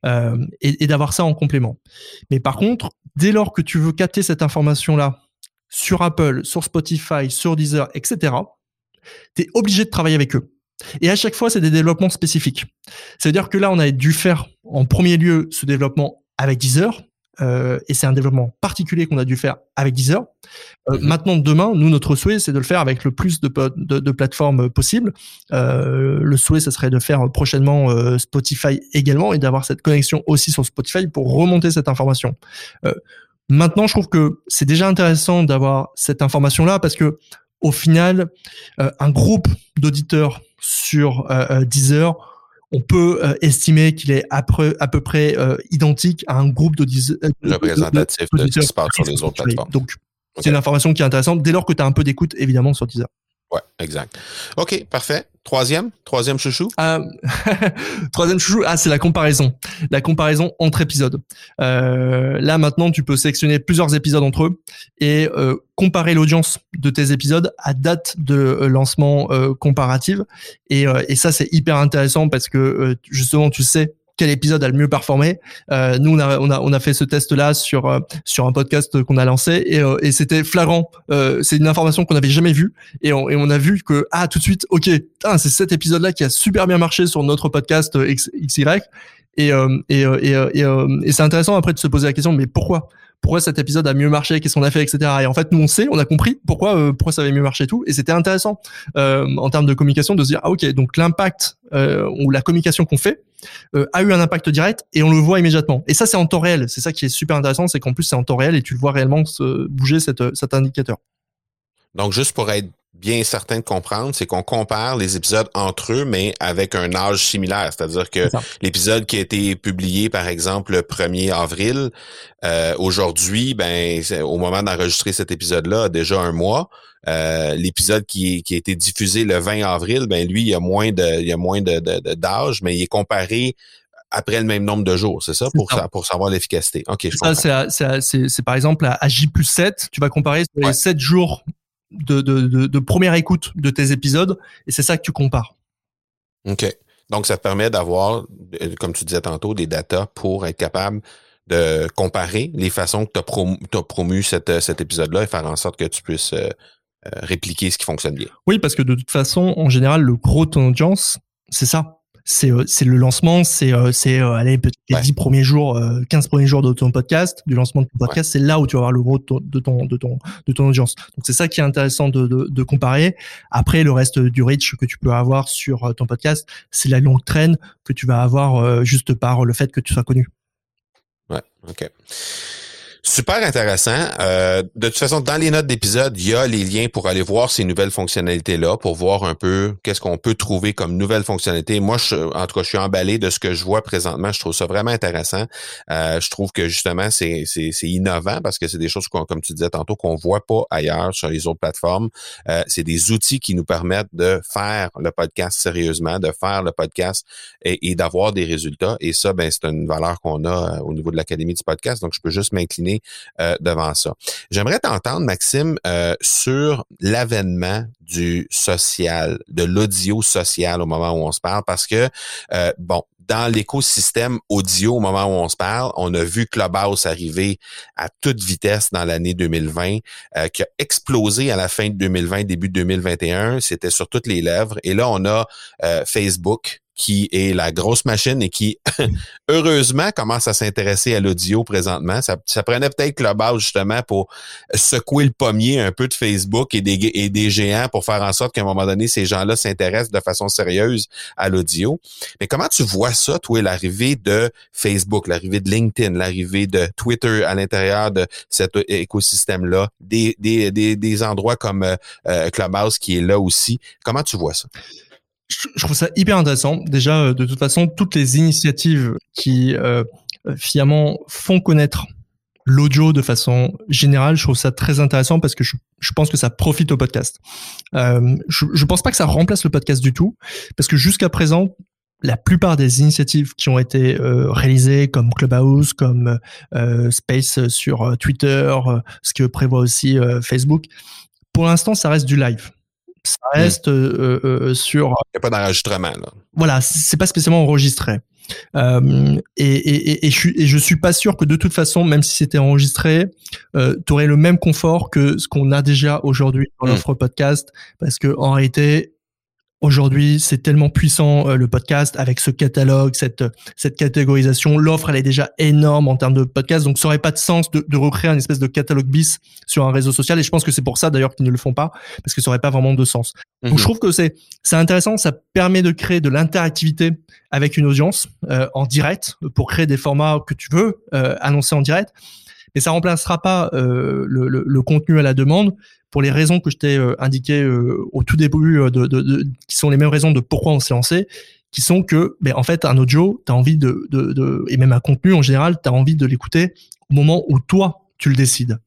Euh, et, et d'avoir ça en complément. Mais par contre, dès lors que tu veux capter cette information-là sur Apple, sur Spotify, sur Deezer, etc., tu es obligé de travailler avec eux. Et à chaque fois, c'est des développements spécifiques. C'est-à-dire que là, on a dû faire en premier lieu ce développement avec Deezer, euh, et c'est un développement particulier qu'on a dû faire avec Deezer. Euh, mmh. Maintenant, demain, nous, notre souhait, c'est de le faire avec le plus de, de, de plateformes possibles. Euh, le souhait, ce serait de faire prochainement Spotify également et d'avoir cette connexion aussi sur Spotify pour remonter cette information. Maintenant, je trouve que c'est déjà intéressant d'avoir cette information-là parce que au final, euh, un groupe d'auditeurs sur euh, Deezer, on peut euh, estimer qu'il est à peu, à peu près euh, identique à un groupe d'auditeurs représentatif de, de, de, sur les autres plateformes. Donc, okay. c'est une information qui est intéressante dès lors que tu as un peu d'écoute, évidemment, sur Deezer. Ouais, exact. OK, parfait. Troisième, troisième chouchou? Euh, troisième chouchou, ah c'est la comparaison, la comparaison entre épisodes. Euh, là maintenant, tu peux sélectionner plusieurs épisodes entre eux et euh, comparer l'audience de tes épisodes à date de lancement comparative. Et, et ça c'est hyper intéressant parce que justement tu sais quel épisode a le mieux performé. Euh, nous, on a, on a, on a fait ce test-là sur euh, sur un podcast qu'on a lancé et, euh, et c'était flagrant. Euh, c'est une information qu'on n'avait jamais vue et on, et on a vu que ah tout de suite, ok, c'est cet épisode-là qui a super bien marché sur notre podcast X, XY et et, et, et, et c'est intéressant après de se poser la question mais pourquoi? Pourquoi cet épisode a mieux marché, qu'est-ce qu'on a fait, etc. Et en fait, nous on sait, on a compris pourquoi euh, pourquoi ça avait mieux marché et tout. Et c'était intéressant euh, en termes de communication de se dire ah ok donc l'impact euh, ou la communication qu'on fait euh, a eu un impact direct et on le voit immédiatement. Et ça c'est en temps réel. C'est ça qui est super intéressant, c'est qu'en plus c'est en temps réel et tu le vois réellement bouger cette, cet indicateur. Donc juste pour être bien certain de comprendre, c'est qu'on compare les épisodes entre eux, mais avec un âge similaire. C'est-à-dire que l'épisode qui a été publié, par exemple, le 1er avril, euh, aujourd'hui, ben, au moment d'enregistrer cet épisode-là, déjà un mois. Euh, l'épisode qui, qui a été diffusé le 20 avril, ben lui, il y a moins de, il y a moins de, de, d'âge, mais il est comparé après le même nombre de jours, c'est ça, pour, ça. pour savoir l'efficacité. OK, je ça, c'est, c'est, c'est par exemple à J plus 7, tu vas comparer sur les ouais. 7 jours de, de, de, de, première écoute de tes épisodes et c'est ça que tu compares. OK. Donc, ça te permet d'avoir, euh, comme tu disais tantôt, des datas pour être capable de comparer les façons que tu as, promu, as promu cet, cet épisode-là et faire en sorte que tu puisses euh, euh, répliquer ce qui fonctionne bien. Oui, parce que de toute façon, en général, le gros de ton audience, c'est ça c'est euh, c'est le lancement, c'est euh, c'est euh, allez peut-être les ouais. 10 premiers jours, 15 premiers jours de ton podcast, du lancement de ton podcast, ouais. c'est là où tu vas avoir le gros de ton de ton de ton, de ton audience. Donc c'est ça qui est intéressant de, de, de comparer. Après le reste du reach que tu peux avoir sur ton podcast, c'est la longue traîne que tu vas avoir juste par le fait que tu sois connu. Ouais, ok. Super intéressant. Euh, de toute façon, dans les notes d'épisode, il y a les liens pour aller voir ces nouvelles fonctionnalités-là, pour voir un peu qu'est-ce qu'on peut trouver comme nouvelles fonctionnalités. Moi, je, en tout cas, je suis emballé de ce que je vois présentement. Je trouve ça vraiment intéressant. Euh, je trouve que justement, c'est, innovant parce que c'est des choses, comme tu disais tantôt, qu'on voit pas ailleurs sur les autres plateformes. Euh, c'est des outils qui nous permettent de faire le podcast sérieusement, de faire le podcast et, et d'avoir des résultats. Et ça, ben, c'est une valeur qu'on a au niveau de l'Académie du podcast. Donc, je peux juste m'incliner euh, devant ça. J'aimerais t'entendre, Maxime, euh, sur l'avènement du social, de l'audio social au moment où on se parle, parce que, euh, bon, dans l'écosystème audio au moment où on se parle, on a vu Clubhouse arriver à toute vitesse dans l'année 2020, qui a explosé à la fin de 2020, début de 2021. C'était sur toutes les lèvres. Et là, on a Facebook qui est la grosse machine et qui, heureusement, commence à s'intéresser à l'audio présentement. Ça, ça prenait peut-être base justement pour secouer le pommier un peu de Facebook et des, et des géants pour faire en sorte qu'à un moment donné, ces gens-là s'intéressent de façon sérieuse à l'audio. Mais comment tu vois ça, toi, l'arrivée de Facebook, l'arrivée de LinkedIn, l'arrivée de Twitter à l'intérieur de cet écosystème-là, des, des, des, des endroits comme euh, Clubhouse qui est là aussi? Comment tu vois ça? Je trouve ça hyper intéressant. Déjà, euh, de toute façon, toutes les initiatives qui euh, finalement font connaître l'audio de façon générale, je trouve ça très intéressant parce que je, je pense que ça profite au podcast. Euh, je ne pense pas que ça remplace le podcast du tout, parce que jusqu'à présent, la plupart des initiatives qui ont été euh, réalisées, comme Clubhouse, comme euh, Space sur Twitter, ce que prévoit aussi Facebook, pour l'instant, ça reste du live ça hmm. reste euh, euh, euh, sur. Il n'y a pas d'enregistrement. Là. Voilà, c'est pas spécialement enregistré. Euh, et, et, et, je et je suis pas sûr que de toute façon, même si c'était enregistré, euh, tu aurais le même confort que ce qu'on a déjà aujourd'hui dans hmm. l'offre podcast, parce que en réalité, Aujourd'hui, c'est tellement puissant euh, le podcast avec ce catalogue, cette cette catégorisation. L'offre, elle est déjà énorme en termes de podcast, donc ça aurait pas de sens de, de recréer une espèce de catalogue bis sur un réseau social. Et je pense que c'est pour ça d'ailleurs qu'ils ne le font pas, parce que ça aurait pas vraiment de sens. Donc mhm. je trouve que c'est c'est intéressant, ça permet de créer de l'interactivité avec une audience euh, en direct pour créer des formats que tu veux euh, annoncer en direct. Mais ça remplacera pas le, le, le contenu à la demande pour les raisons que je t'ai euh, indiquées euh, au tout début, euh, qui sont les mêmes raisons de pourquoi on s'est lancé, qui sont que, ben, en fait, un audio, tu as envie de, de, et même un contenu en général, tu as envie de l'écouter au moment où toi, tu le décides.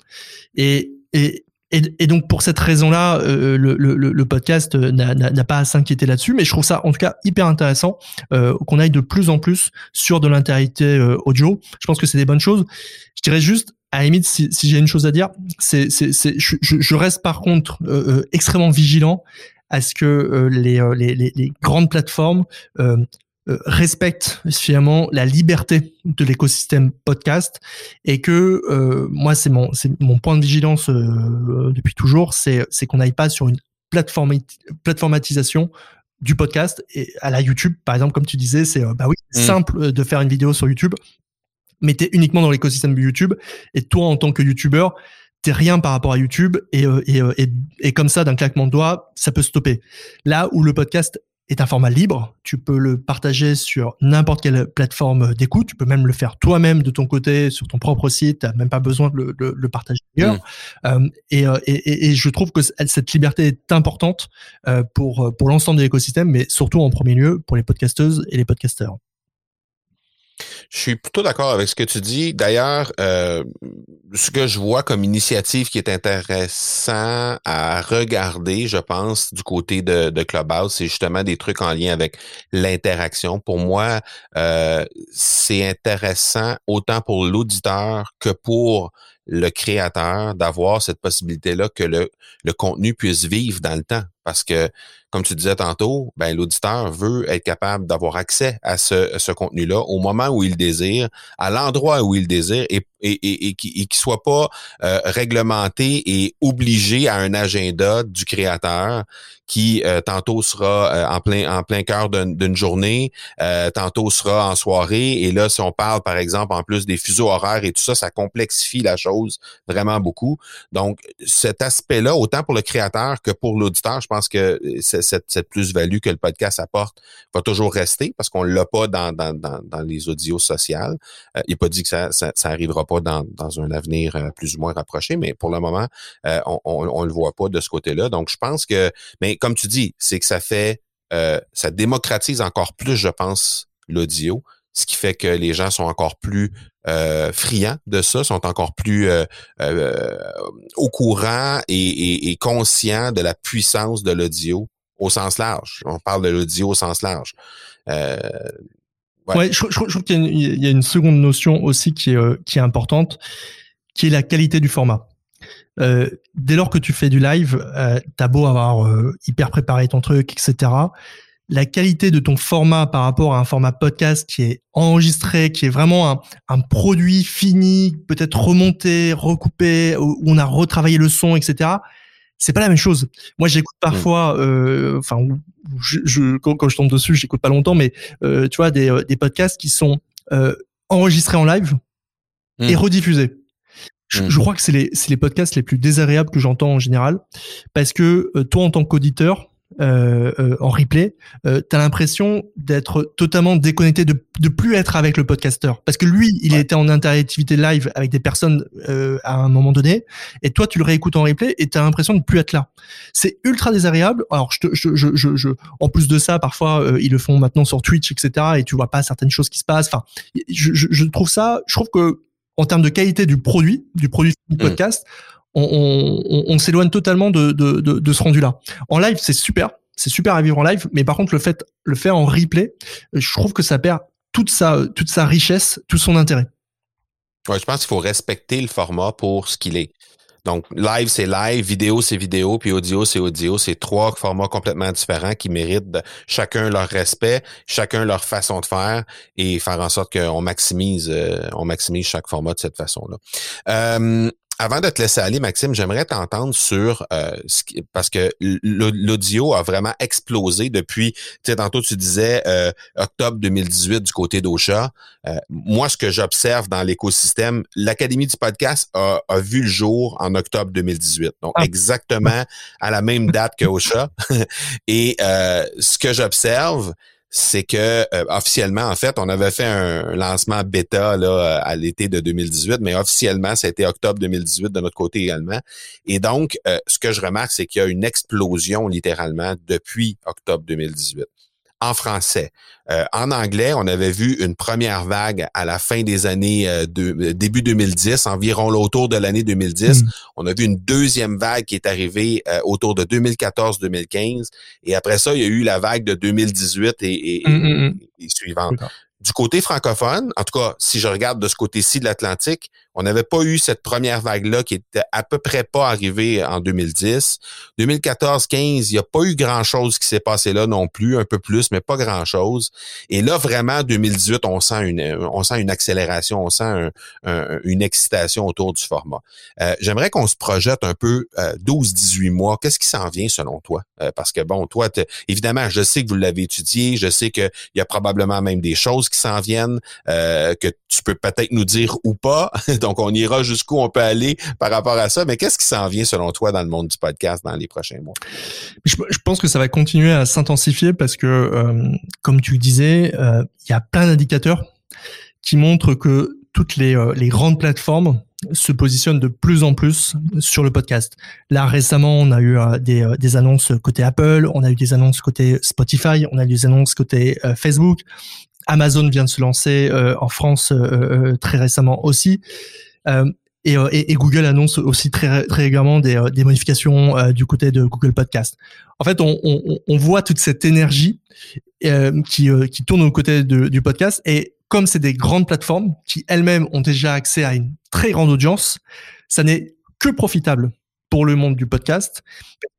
Et, et, et, donc pour cette raison-là, le, podcast n'a pas à s'inquiéter là-dessus, mais je trouve ça en tout cas hyper intéressant euh, qu'on aille de plus en plus sur de l'intégrité audio. Je pense que c'est des bonnes choses. Je dirais juste, à la limite, si, si j'ai une chose à dire, c'est, c'est, c'est, je, je, reste par contre euh, euh, extrêmement vigilant à ce que euh, les, les, les, les, grandes plateformes respectent finalement la liberté de l'écosystème podcast et que moi c'est mon c'est mon point de vigilance depuis toujours c'est c'est qu'on n'aille pas sur une plateforme plateformatisation du podcast et à la YouTube par exemple comme tu disais c'est bah oui mmh. simple de faire une vidéo sur YouTube mais t'es uniquement dans l'écosystème de YouTube. Et toi, en tant que YouTuber, t'es rien par rapport à YouTube. Et, euh, et, euh, et, et comme ça, d'un claquement de doigts, ça peut stopper. Là où le podcast est un format libre, tu peux le partager sur n'importe quelle plateforme d'écoute. Tu peux même le faire toi-même de ton côté sur ton propre site. T'as même pas besoin de le, le, le partager ailleurs. Mmh. Euh, et, et, et, je trouve que cette liberté est importante pour pour l'ensemble de l'écosystème, mais surtout en premier lieu pour les podcasteuses et les podcasteurs. Je suis plutôt d'accord avec ce que tu dis. D'ailleurs, euh, ce que je vois comme initiative qui est intéressant à regarder, je pense, du côté de, de Clubhouse, c'est justement des trucs en lien avec l'interaction. Pour moi, euh, c'est intéressant autant pour l'auditeur que pour le créateur d'avoir cette possibilité-là que le, le contenu puisse vivre dans le temps. Parce que, comme tu disais tantôt, ben, l'auditeur veut être capable d'avoir accès à ce, ce contenu-là au moment où il désire, à l'endroit où il désire, et, et, et, et qu'il ne soit pas euh, réglementé et obligé à un agenda du créateur qui euh, tantôt sera euh, en plein en plein cœur d'une journée, tantôt sera en soirée. Et là, si on parle, par exemple, en plus des fuseaux horaires et tout ça, ça complexifie la chose vraiment beaucoup. Donc, cet aspect-là, autant pour le créateur que pour l'auditeur, je pense que cette, cette plus-value que le podcast apporte va toujours rester parce qu'on l'a pas dans, dans, dans, dans, les audios sociales. Euh, il n'est pas dit que ça, ça, ça, arrivera pas dans, dans un avenir euh, plus ou moins rapproché, mais pour le moment, euh, on, on, on, le voit pas de ce côté-là. Donc, je pense que, mais comme tu dis, c'est que ça fait, ça démocratise encore plus, je pense, l'audio ce qui fait que les gens sont encore plus euh, friands de ça, sont encore plus euh, euh, au courant et, et, conscients de la puissance de l'audio au sens large. On parle de l'audio au sens large. Euh, ouais. je, trouve qu'il y, a une seconde notion aussi qui est, qui est importante, qui est la qualité du format. Euh, dès lors que tu fais du live, euh, t'as beau avoir hyper préparé ton truc, etc la qualité de ton format par rapport à un format podcast qui est enregistré, qui est vraiment un, un produit fini, peut-être remonté, recoupé, où on a retravaillé le son, etc. C'est pas la même chose. Moi, j'écoute parfois, euh, enfin, je, je, quand, je tombe dessus, j'écoute pas longtemps, mais euh, tu vois, des, euh, des, podcasts qui sont euh, enregistrés en live et hmm. rediffusés. Je, hmm. je, crois que c'est les, les podcasts les plus désagréables que j'entends en général, parce que euh, toi, en tant qu'auditeur, euh, euh, en replay, euh, tu as l'impression d'être totalement déconnecté, de, de plus être avec le podcasteur. Parce que lui, il était en interactivité live avec des personnes euh, à un moment donné, et toi, tu le réécoutes en replay et tu as l'impression de plus être là. C'est ultra désagréable. Alors, je, je, je, je, je en plus de ça, parfois, euh, ils le font maintenant sur Twitch, etc., et tu vois pas certaines choses qui se passent. Enfin, je, je, je trouve ça, je trouve que en termes de qualité du produit, du produit du mmh. On, s'éloigne totalement de, ce rendu-là. En live, c'est super, c'est super à vivre en live, mais par contre, le fait, le faire en replay, je trouve que ça perd toute sa, toute sa richesse, tout son intérêt. Ouais, je pense qu'il faut respecter le format pour ce qu'il est. Donc, live, c'est live, vidéo, c'est vidéo, puis audio, c'est audio. C'est trois formats complètement différents qui méritent chacun leur respect, chacun leur façon de faire et faire en sorte qu'on maximise, euh, on maximise chaque format de cette façon-là. Euh, avant de te laisser aller, Maxime, j'aimerais t'entendre sur euh, parce que l'audio a vraiment explosé depuis. Tu sais, tantôt tu disais euh, octobre 2018 du côté d'Ocha. Euh, moi, ce que j'observe dans l'écosystème, l'Académie du podcast a, vu le jour en octobre 2018. Donc ah. exactement à la même date que Ocha. Et ce que j'observe, c'est que euh, officiellement, en fait, on avait fait un lancement bêta là, à l'été de 2018, mais officiellement, c'était octobre 2018 de notre côté également. Et donc, euh, ce que je remarque, c'est qu'il y a une explosion littéralement depuis octobre 2018 en français. Euh, en anglais, on avait vu une première vague à la fin des années euh, de, euh, début 2010, environ autour de l'année 2010. Mm. On a vu une deuxième vague qui est arrivée autour de 2014-2015. Et après ça, il y a eu la vague de 2018 et, et, mm, mm, et suivante. Du côté francophone, en tout cas, si je regarde de ce côté-ci de l'Atlantique, on n'avait pas eu cette première vague-là qui était à peu près pas arrivée en 2010. 2014-15, il n'y a pas eu grand-chose qui s'est passé là non plus, un peu plus, mais pas grand-chose. Et là, vraiment, 2018, on sent une, on sent une accélération, on sent une excitation autour du format. Euh, j'aimerais qu'on se projette un peu euh, 12-18 mois. Qu'est-ce qui s'en vient selon toi? Euh, parce que bon, toi, évidemment, je sais que vous l'avez étudié, je sais qu'il y a probablement même des choses qui s'en viennent, euh, que tu peux peut-être nous dire ou pas. Donc, on ira jusqu'où on peut aller par rapport à ça. Mais qu'est-ce qui s'en vient selon toi dans le monde du podcast dans les prochains mois? Je, pense que ça va continuer à s'intensifier parce que, euh, comme tu disais, euh, il y a plein d'indicateurs qui montrent que toutes les, euh, les grandes plateformes se positionnent de plus en plus sur le podcast. Là, récemment, on a eu des, annonces côté Apple, on a eu des annonces côté Spotify, on a eu des annonces côté Facebook. Amazon vient de se lancer euh, en France euh, euh, très récemment aussi. Et, Google annonce aussi très, très régulièrement des, modifications du côté de Google Podcast. En fait, on, voit toute cette énergie qui, tourne au côté du podcast. Et comme c'est des grandes plateformes qui elles-mêmes ont déjà accès à une très grande audience, ça n'est que profitable pour le monde du podcast.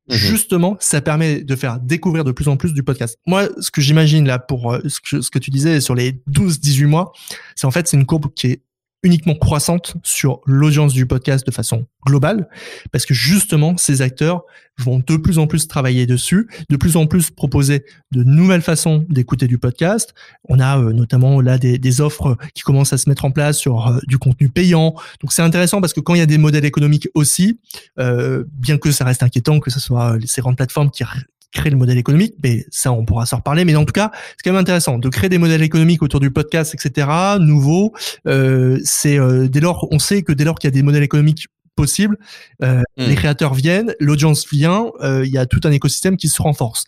Mhm. Justement, ça permet de faire découvrir de plus en plus du podcast. Moi, ce que j'imagine là pour euh, ce que, ce que tu disais sur les 12-18 mois, c'est en fait c'est une courbe qui est uniquement croissante sur l'audience du podcast de façon globale, parce que justement, ces acteurs vont de plus en plus travailler dessus, de plus en plus proposer de nouvelles façons d'écouter du podcast. On a euh, notamment là des, offres qui commencent à se mettre en place sur euh, du contenu payant. Donc c'est intéressant parce que quand il y a des modèles économiques aussi, euh, bien que ça reste inquiétant que ce soit ces grandes plateformes qui créer le modèle économique, mais ça on pourra s'en reparler. Mais en tout cas, c'est quand même intéressant de créer des modèles économiques autour du podcast, etc. Nouveau, euh, c'est euh, dès lors on sait que dès lors qu'il y a des modèles économiques possibles, euh, Hmm. les créateurs viennent, l'audience vient, euh, il y a tout un écosystème qui se renforce.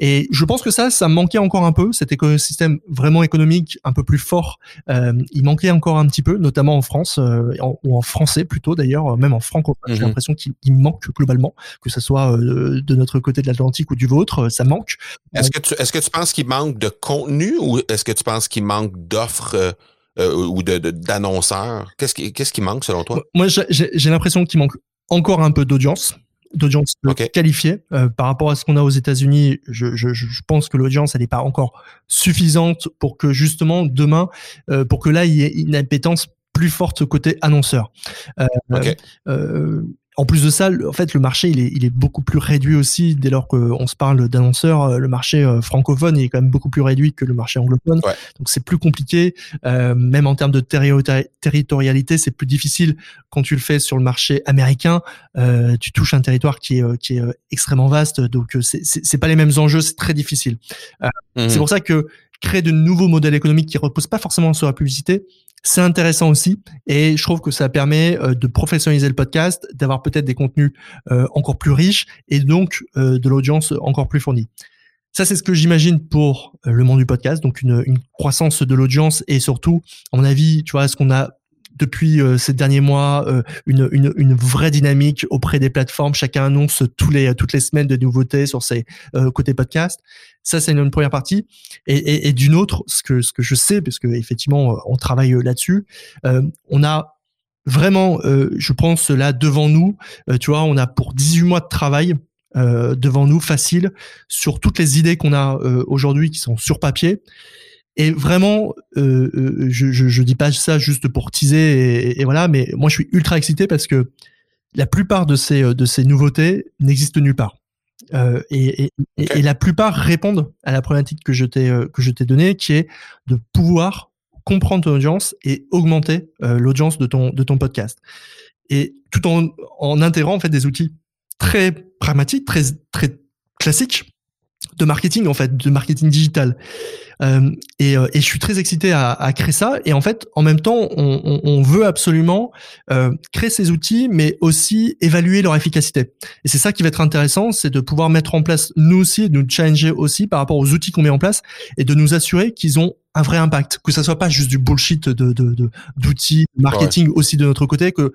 Et je pense que ça, ça manquait encore un peu, cet écosystème vraiment économique un peu plus fort. Euh, il manquait encore un petit peu, notamment en France, euh, en- ou en français plutôt d'ailleurs, même en francophone. J'ai Mhm. l'impression qu'il il manque globalement, que ce soit euh, de notre côté de l'Atlantique ou du vôtre, euh, ça manque. Est-ce que tu est-ce que tu penses qu'il manque de contenu ou est-ce que tu penses qu'il manque d'offres euh, euh, ou de de- d'annonceurs? Qu'est-ce qui manque selon toi? Moi, j'ai l'impression qu'il manque encore un peu d'audience d'audience qualifiée Euh, par rapport à ce qu'on a aux États-Unis. Je, je, je je pense que l'audience elle n'est pas encore suffisante pour que justement demain, euh, pour que là il y ait une appétence plus forte côté annonceur. Euh. En plus de ça, le- en fait, le marché il est, il est beaucoup plus réduit aussi dès lors qu'on se parle d'annonceurs. euh, Le marché euh, francophone il est quand même beaucoup plus réduit que le marché anglophone. Ouais. Donc c'est plus compliqué, euh, même en termes de terri- territorialité, c'est plus difficile quand tu le fais sur le marché américain. Euh, tu touches un territoire qui est, euh, qui est extrêmement vaste, donc c'est- pas les mêmes enjeux, c'est très difficile. Mhm. C'est pour ça que créer de nouveaux modèles économiques qui reposent pas forcément sur la publicité, c'est intéressant aussi. Et je trouve que ça permet euh, de professionnaliser le podcast, d'avoir peut-être des contenus euh, encore plus riches et donc euh, de l'audience encore plus fournie. Ça, c'est ce que j'imagine pour le monde du podcast, donc une, une croissance de l'audience et surtout, à mon avis, tu vois, ce qu'on a depuis euh, ces derniers mois, euh, une, une, une vraie dynamique auprès des plateformes. Chacun annonce tous les, toutes les semaines de nouveautés sur ses euh, côtés podcast. Ça, c'est une première partie. Et, et, et d'une autre, ce que, ce que je sais, parce que effectivement, euh, on travaille euh, là-dessus, on a vraiment, je pense, là devant nous, tu vois, on a pour 18 mois de travail devant nous, facile, sur toutes les idées qu'on a aujourd'hui qui sont sur papier. Et vraiment, euh, euh, je, je, je dis pas ça juste pour teaser et, et voilà, mais moi je suis ultra excité parce que la plupart de ces de ces nouveautés n'existent nulle part. Euh, et, et, et la plupart répondent à la problématique que je t'ai euh, que je t'ai donnée, qui est de pouvoir comprendre ton audience et augmenter euh, l'audience de ton de ton podcast. Et tout en en intégrant en fait des outils très pragmatiques, très très classiques de marketing en fait, de marketing digital. Euh, et, euh, et je suis très excité à, à créer ça. Et en fait, en même temps, on, on, on veut absolument euh, créer ces outils, mais aussi évaluer leur efficacité. Et c'est ça qui va être intéressant, c'est de pouvoir mettre en place nous aussi, de nous challenger aussi par rapport aux outils qu'on met en place et de nous assurer qu'ils ont un vrai impact, que ça soit pas juste du bullshit de de- de- d'outils de, marketing aussi de notre côté, que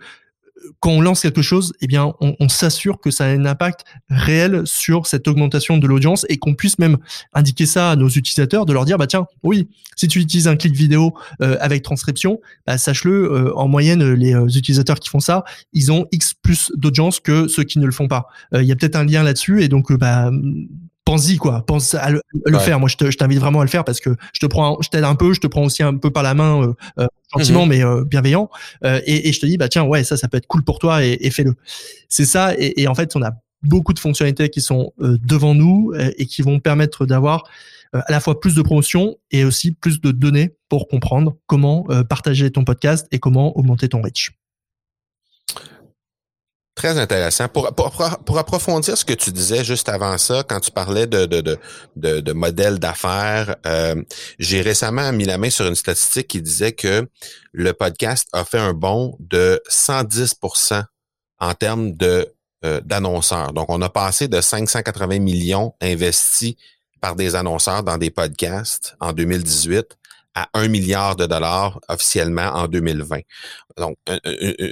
quand on lance quelque chose, eh bien, on, s'assure que ça a un impact réel sur cette augmentation de l'audience et qu'on puisse même indiquer ça à nos utilisateurs, de leur dire, bah tiens, oui, si tu utilises un clic vidéo euh, avec transcription, bah, sache-le, euh, en moyenne, les euh, utilisateurs qui font ça, ils ont X plus d'audience que ceux qui ne le font pas. Il y a peut-être un lien là-dessus et donc, bah, pense-y quoi, pense à le, à le Ouais. faire. Moi, je te- je t'invite vraiment à le faire parce que je te prends, je t'aide un peu, je te prends aussi un peu par la main, euh, euh, gentiment mais euh, bienveillant, euh, et, et je te dis bah tiens ouais ça ça peut être cool pour toi et, et fais-le. C'est ça et, et en fait on a beaucoup de fonctionnalités qui sont devant nous et qui vont permettre d'avoir à la fois plus de promotion et aussi plus de données pour comprendre comment partager ton podcast et comment augmenter ton reach. Très intéressant. Pour, pour, approfondir ce que tu disais juste avant ça, quand tu parlais de, de, de, de, de modèle d'affaires, euh, j'ai récemment mis la main sur une statistique qui disait que le podcast a fait un bond de 110% en termes de euh, d'annonceurs. Donc, on a passé de 580 millions investis par des annonceurs dans des podcasts en 2018 à 1 milliard de dollars officiellement en 2020. Donc,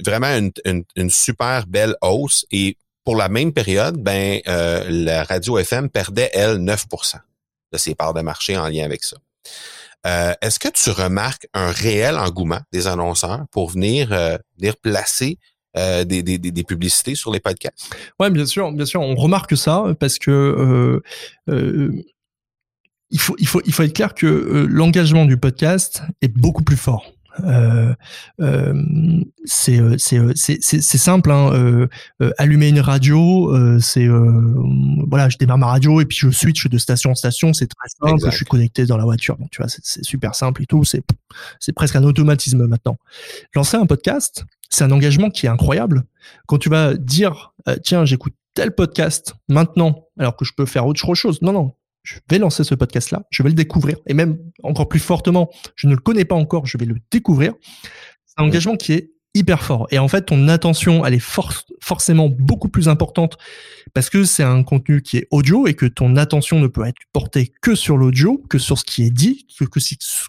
vraiment une, une, une super belle hausse. Et pour la même période, ben, euh, la radio FM perdait, elle, 9% de ses parts de marché en lien avec ça. Euh, Est-ce que tu remarques un réel engouement des annonceurs pour venir, euh, venir placer euh, des, des, des, des publicités sur les podcasts? Ouais, bien sûr, bien sûr, on remarque ça parce que euh, euh, il faut, il faut, il faut être clair que euh, l'engagement du podcast est beaucoup plus fort. Euh, euh, c'est euh, c'est euh, c'est c'est c'est simple hein, allumer une radio c'est voilà je démarre ma radio et puis je switch de station en station c'est très simple Exact. je suis connecté dans la voiture donc tu vois c'est super simple et tout c'est c'est presque un automatisme maintenant lancer un podcast c'est un engagement qui est incroyable quand tu vas dire tiens j'écoute tel podcast maintenant, alors que je peux faire autre chose. Non, non, je vais lancer ce podcast-là, je vais le découvrir, et même encore plus fortement, je ne le connais pas encore, je vais le découvrir. C'est un engagement qui est hyper fort. Et en fait, ton attention, elle est forcément beaucoup plus importante parce que c'est un contenu qui est audio et que ton attention ne peut être portée que sur l'audio, que sur ce qui est dit, que, que,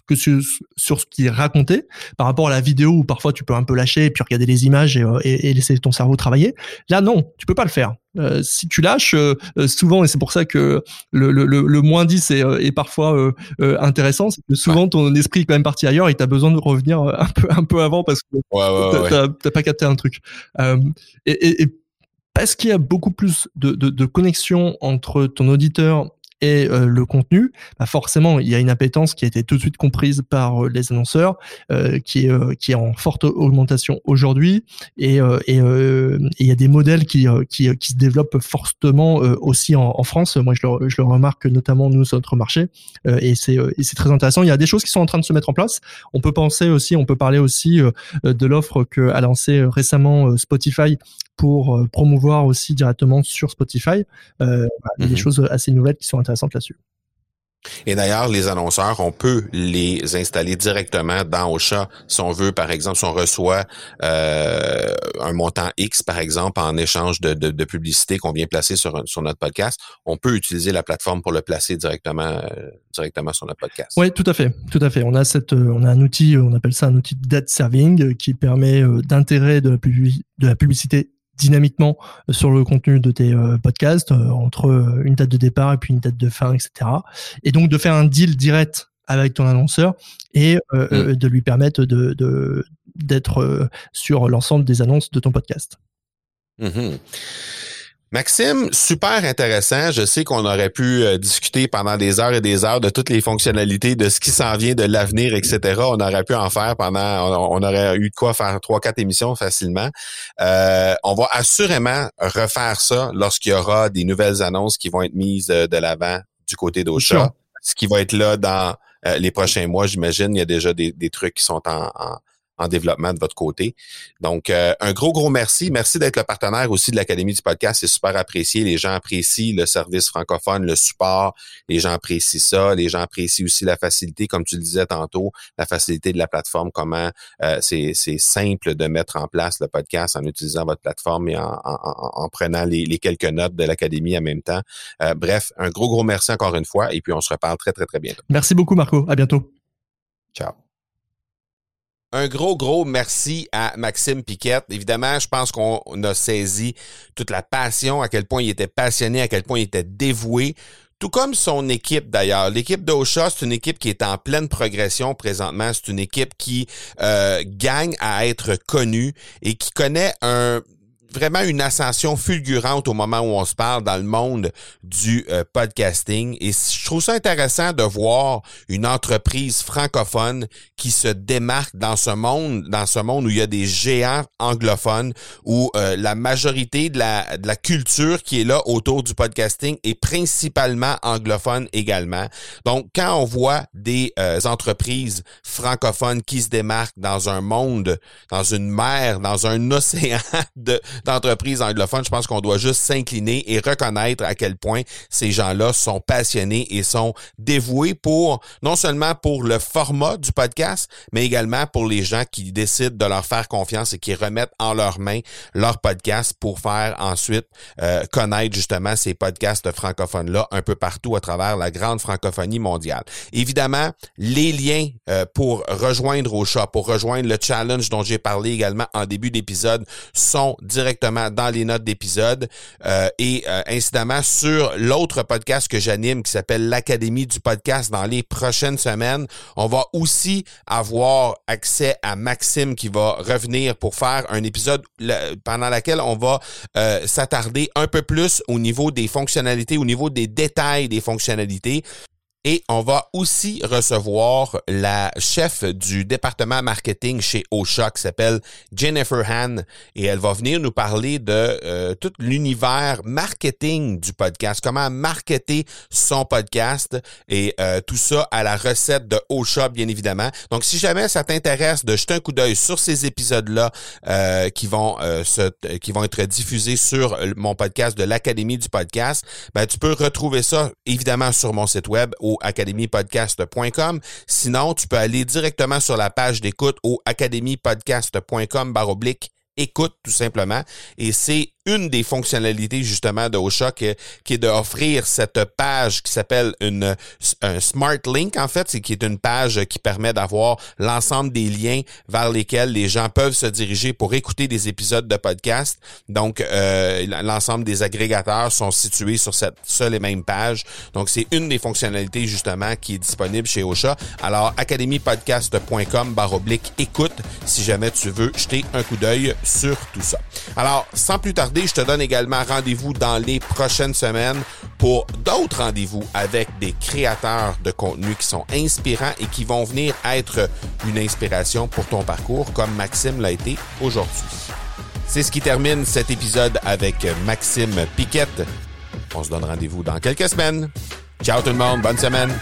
que sur, ce qui est raconté par rapport à la vidéo où parfois tu peux un peu lâcher et puis regarder les images et, et, et laisser ton cerveau travailler. Là, non, tu peux pas le faire. Euh, si tu lâches euh, euh, souvent et c'est pour ça que le, le, le moins 10 est, est parfois intéressant c'est que souvent ton esprit est quand même parti ailleurs et tu as besoin de revenir un peu un peu avant parce que ouais, t'as pas capté un truc. Et, et, et, parce qu'il y a beaucoup plus de, de, de connexion entre ton auditeur et euh, le contenu, bah forcément, il y a une appétence qui a été tout de suite comprise par euh, les annonceurs, euh, qui est qui est en forte augmentation aujourd'hui, et il y a des modèles qui qui, se développent fortement aussi en, France. Moi, je le, je le remarque notamment nous sur notre marché, et c'est c'est très intéressant. Il y a des choses qui sont en train de se mettre en place. On peut penser aussi, on peut parler aussi de l'offre que a lancé récemment Spotify pour promouvoir aussi directement sur Spotify. Euh, Des mhm. choses assez nouvelles qui sont intéressantes là-dessus. Et d'ailleurs, les annonceurs, on peut les installer directement dans Ocha si on veut, par exemple, si on reçoit euh, un montant X, par exemple, en échange de, de, de publicité qu'on vient placer sur, sur notre podcast, on peut utiliser la plateforme pour le placer directement euh, directement sur notre podcast. Oui, tout à fait, tout à fait. On a cette, euh, on a un outil, on appelle ça un outil de dead serving qui permet d'intégrer de de la publicité dynamiquement euh, sur le contenu de tes euh, podcasts euh, entre une date de départ et puis une date de fin, etc. Et donc de faire un deal direct avec ton annonceur et mm. de lui permettre de d'être sur l'ensemble des annonces de ton podcast. Mm-hmm. Maxime, super intéressant. Je sais qu'on aurait pu euh, discuter pendant des heures et des heures de toutes les fonctionnalités, de ce qui s'en vient, de l'avenir, etc. On aurait pu en faire pendant, on, aurait eu de quoi faire trois, quatre émissions facilement. Euh, on va assurément refaire ça lorsqu'il y aura des nouvelles annonces qui vont être mises euh, de l'avant du côté d'Ocha. Ce qui va être là dans les prochains mois, j'imagine. Il y a déjà des, trucs qui sont en en développement de votre côté. Donc, euh, un gros, gros merci. Merci d'être le partenaire aussi de l'Académie du podcast. C'est super apprécié. Les gens apprécient le service francophone, le support. Les gens apprécient ça. Les gens apprécient aussi la facilité, comme tu le disais tantôt, la facilité de la plateforme, comment euh, c'est simple de mettre en place le podcast en utilisant votre plateforme et en, en, prenant les, les, quelques notes de l'Académie en même temps. Euh, bref, un gros, gros merci encore une fois. Et puis, on se reparle très, très, très bientôt. Merci beaucoup, Marco. À bientôt. Ciao. Un gros, gros merci à Maxime Piquette. Évidemment, je pense qu'on a saisi toute la passion, à quel point il était passionné, à quel point il était dévoué. Tout comme son équipe d'ailleurs. L'équipe d'Ocha, c'est une équipe qui est en pleine progression présentement. C'est une équipe qui euh, gagne à être connue et qui connaît un vraiment une ascension fulgurante au moment où on se parle dans le monde du euh, podcasting. Et je trouve ça intéressant de voir une entreprise francophone qui se démarque dans ce monde, dans ce monde où il y a des géants anglophones, où euh, la majorité de la, de la culture qui est là autour du podcasting est principalement anglophone également. Donc, quand on voit des euh, entreprises francophones qui se démarquent dans un monde, dans une mer, dans un océan de, d'entreprises anglophones, je pense qu'on doit juste s'incliner et reconnaître à quel point ces gens-là sont passionnés et sont dévoués pour, non seulement pour le format du podcast, mais également pour les gens qui décident de leur faire confiance et qui remettent en leurs mains leur podcast pour faire ensuite euh, connaître justement ces podcasts francophones-là un peu partout à travers la grande francophonie mondiale. Évidemment, les liens euh, pour rejoindre au chat, pour rejoindre le challenge dont j'ai parlé également en début d'épisode sont directement directement dans les notes d'épisode euh, et euh, incidemment sur l'autre podcast que j'anime qui s'appelle l'Académie du podcast dans les prochaines semaines. On va aussi avoir accès à Maxime qui va revenir pour faire un épisode pendant lequel on va euh, s'attarder un peu plus au niveau des fonctionnalités, au niveau des détails des fonctionnalités Et on va aussi recevoir la chef du département marketing chez Osha qui s'appelle Jennifer Han et elle va venir nous parler de euh, tout l'univers marketing du podcast, comment marketer son podcast et euh, tout ça à la recette de Osha bien évidemment. Donc si jamais ça t'intéresse de jeter un coup d'œil sur ces épisodes-là euh, qui vont se, qui vont être diffusés sur mon podcast de l'Académie du podcast, ben tu peux retrouver ça évidemment sur mon site web academypodcast.com. Sinon, tu peux aller directement sur la page d'écoute au academypodcast.com oblique écoute tout simplement. Et c'est une des fonctionnalités justement de Osha qui, est d'offrir cette page qui s'appelle une un Smart Link en fait, c'est qui est une page qui permet d'avoir l'ensemble des liens vers lesquels les gens peuvent se diriger pour écouter des épisodes de podcast. Donc euh, l'ensemble des agrégateurs sont situés sur cette seule et même page. Donc c'est une des fonctionnalités justement qui est disponible chez Osha. Alors academypodcast.com oblique écoute si jamais tu veux jeter un coup d'œil sur tout ça. Alors sans plus tarder je te donne également rendez-vous dans les prochaines semaines pour d'autres rendez-vous avec des créateurs de contenu qui sont inspirants et qui vont venir être une inspiration pour ton parcours comme Maxime l'a été aujourd'hui. C'est ce qui termine cet épisode avec Maxime Piquette. On se donne rendez-vous dans quelques semaines. Ciao tout le monde, bonne semaine.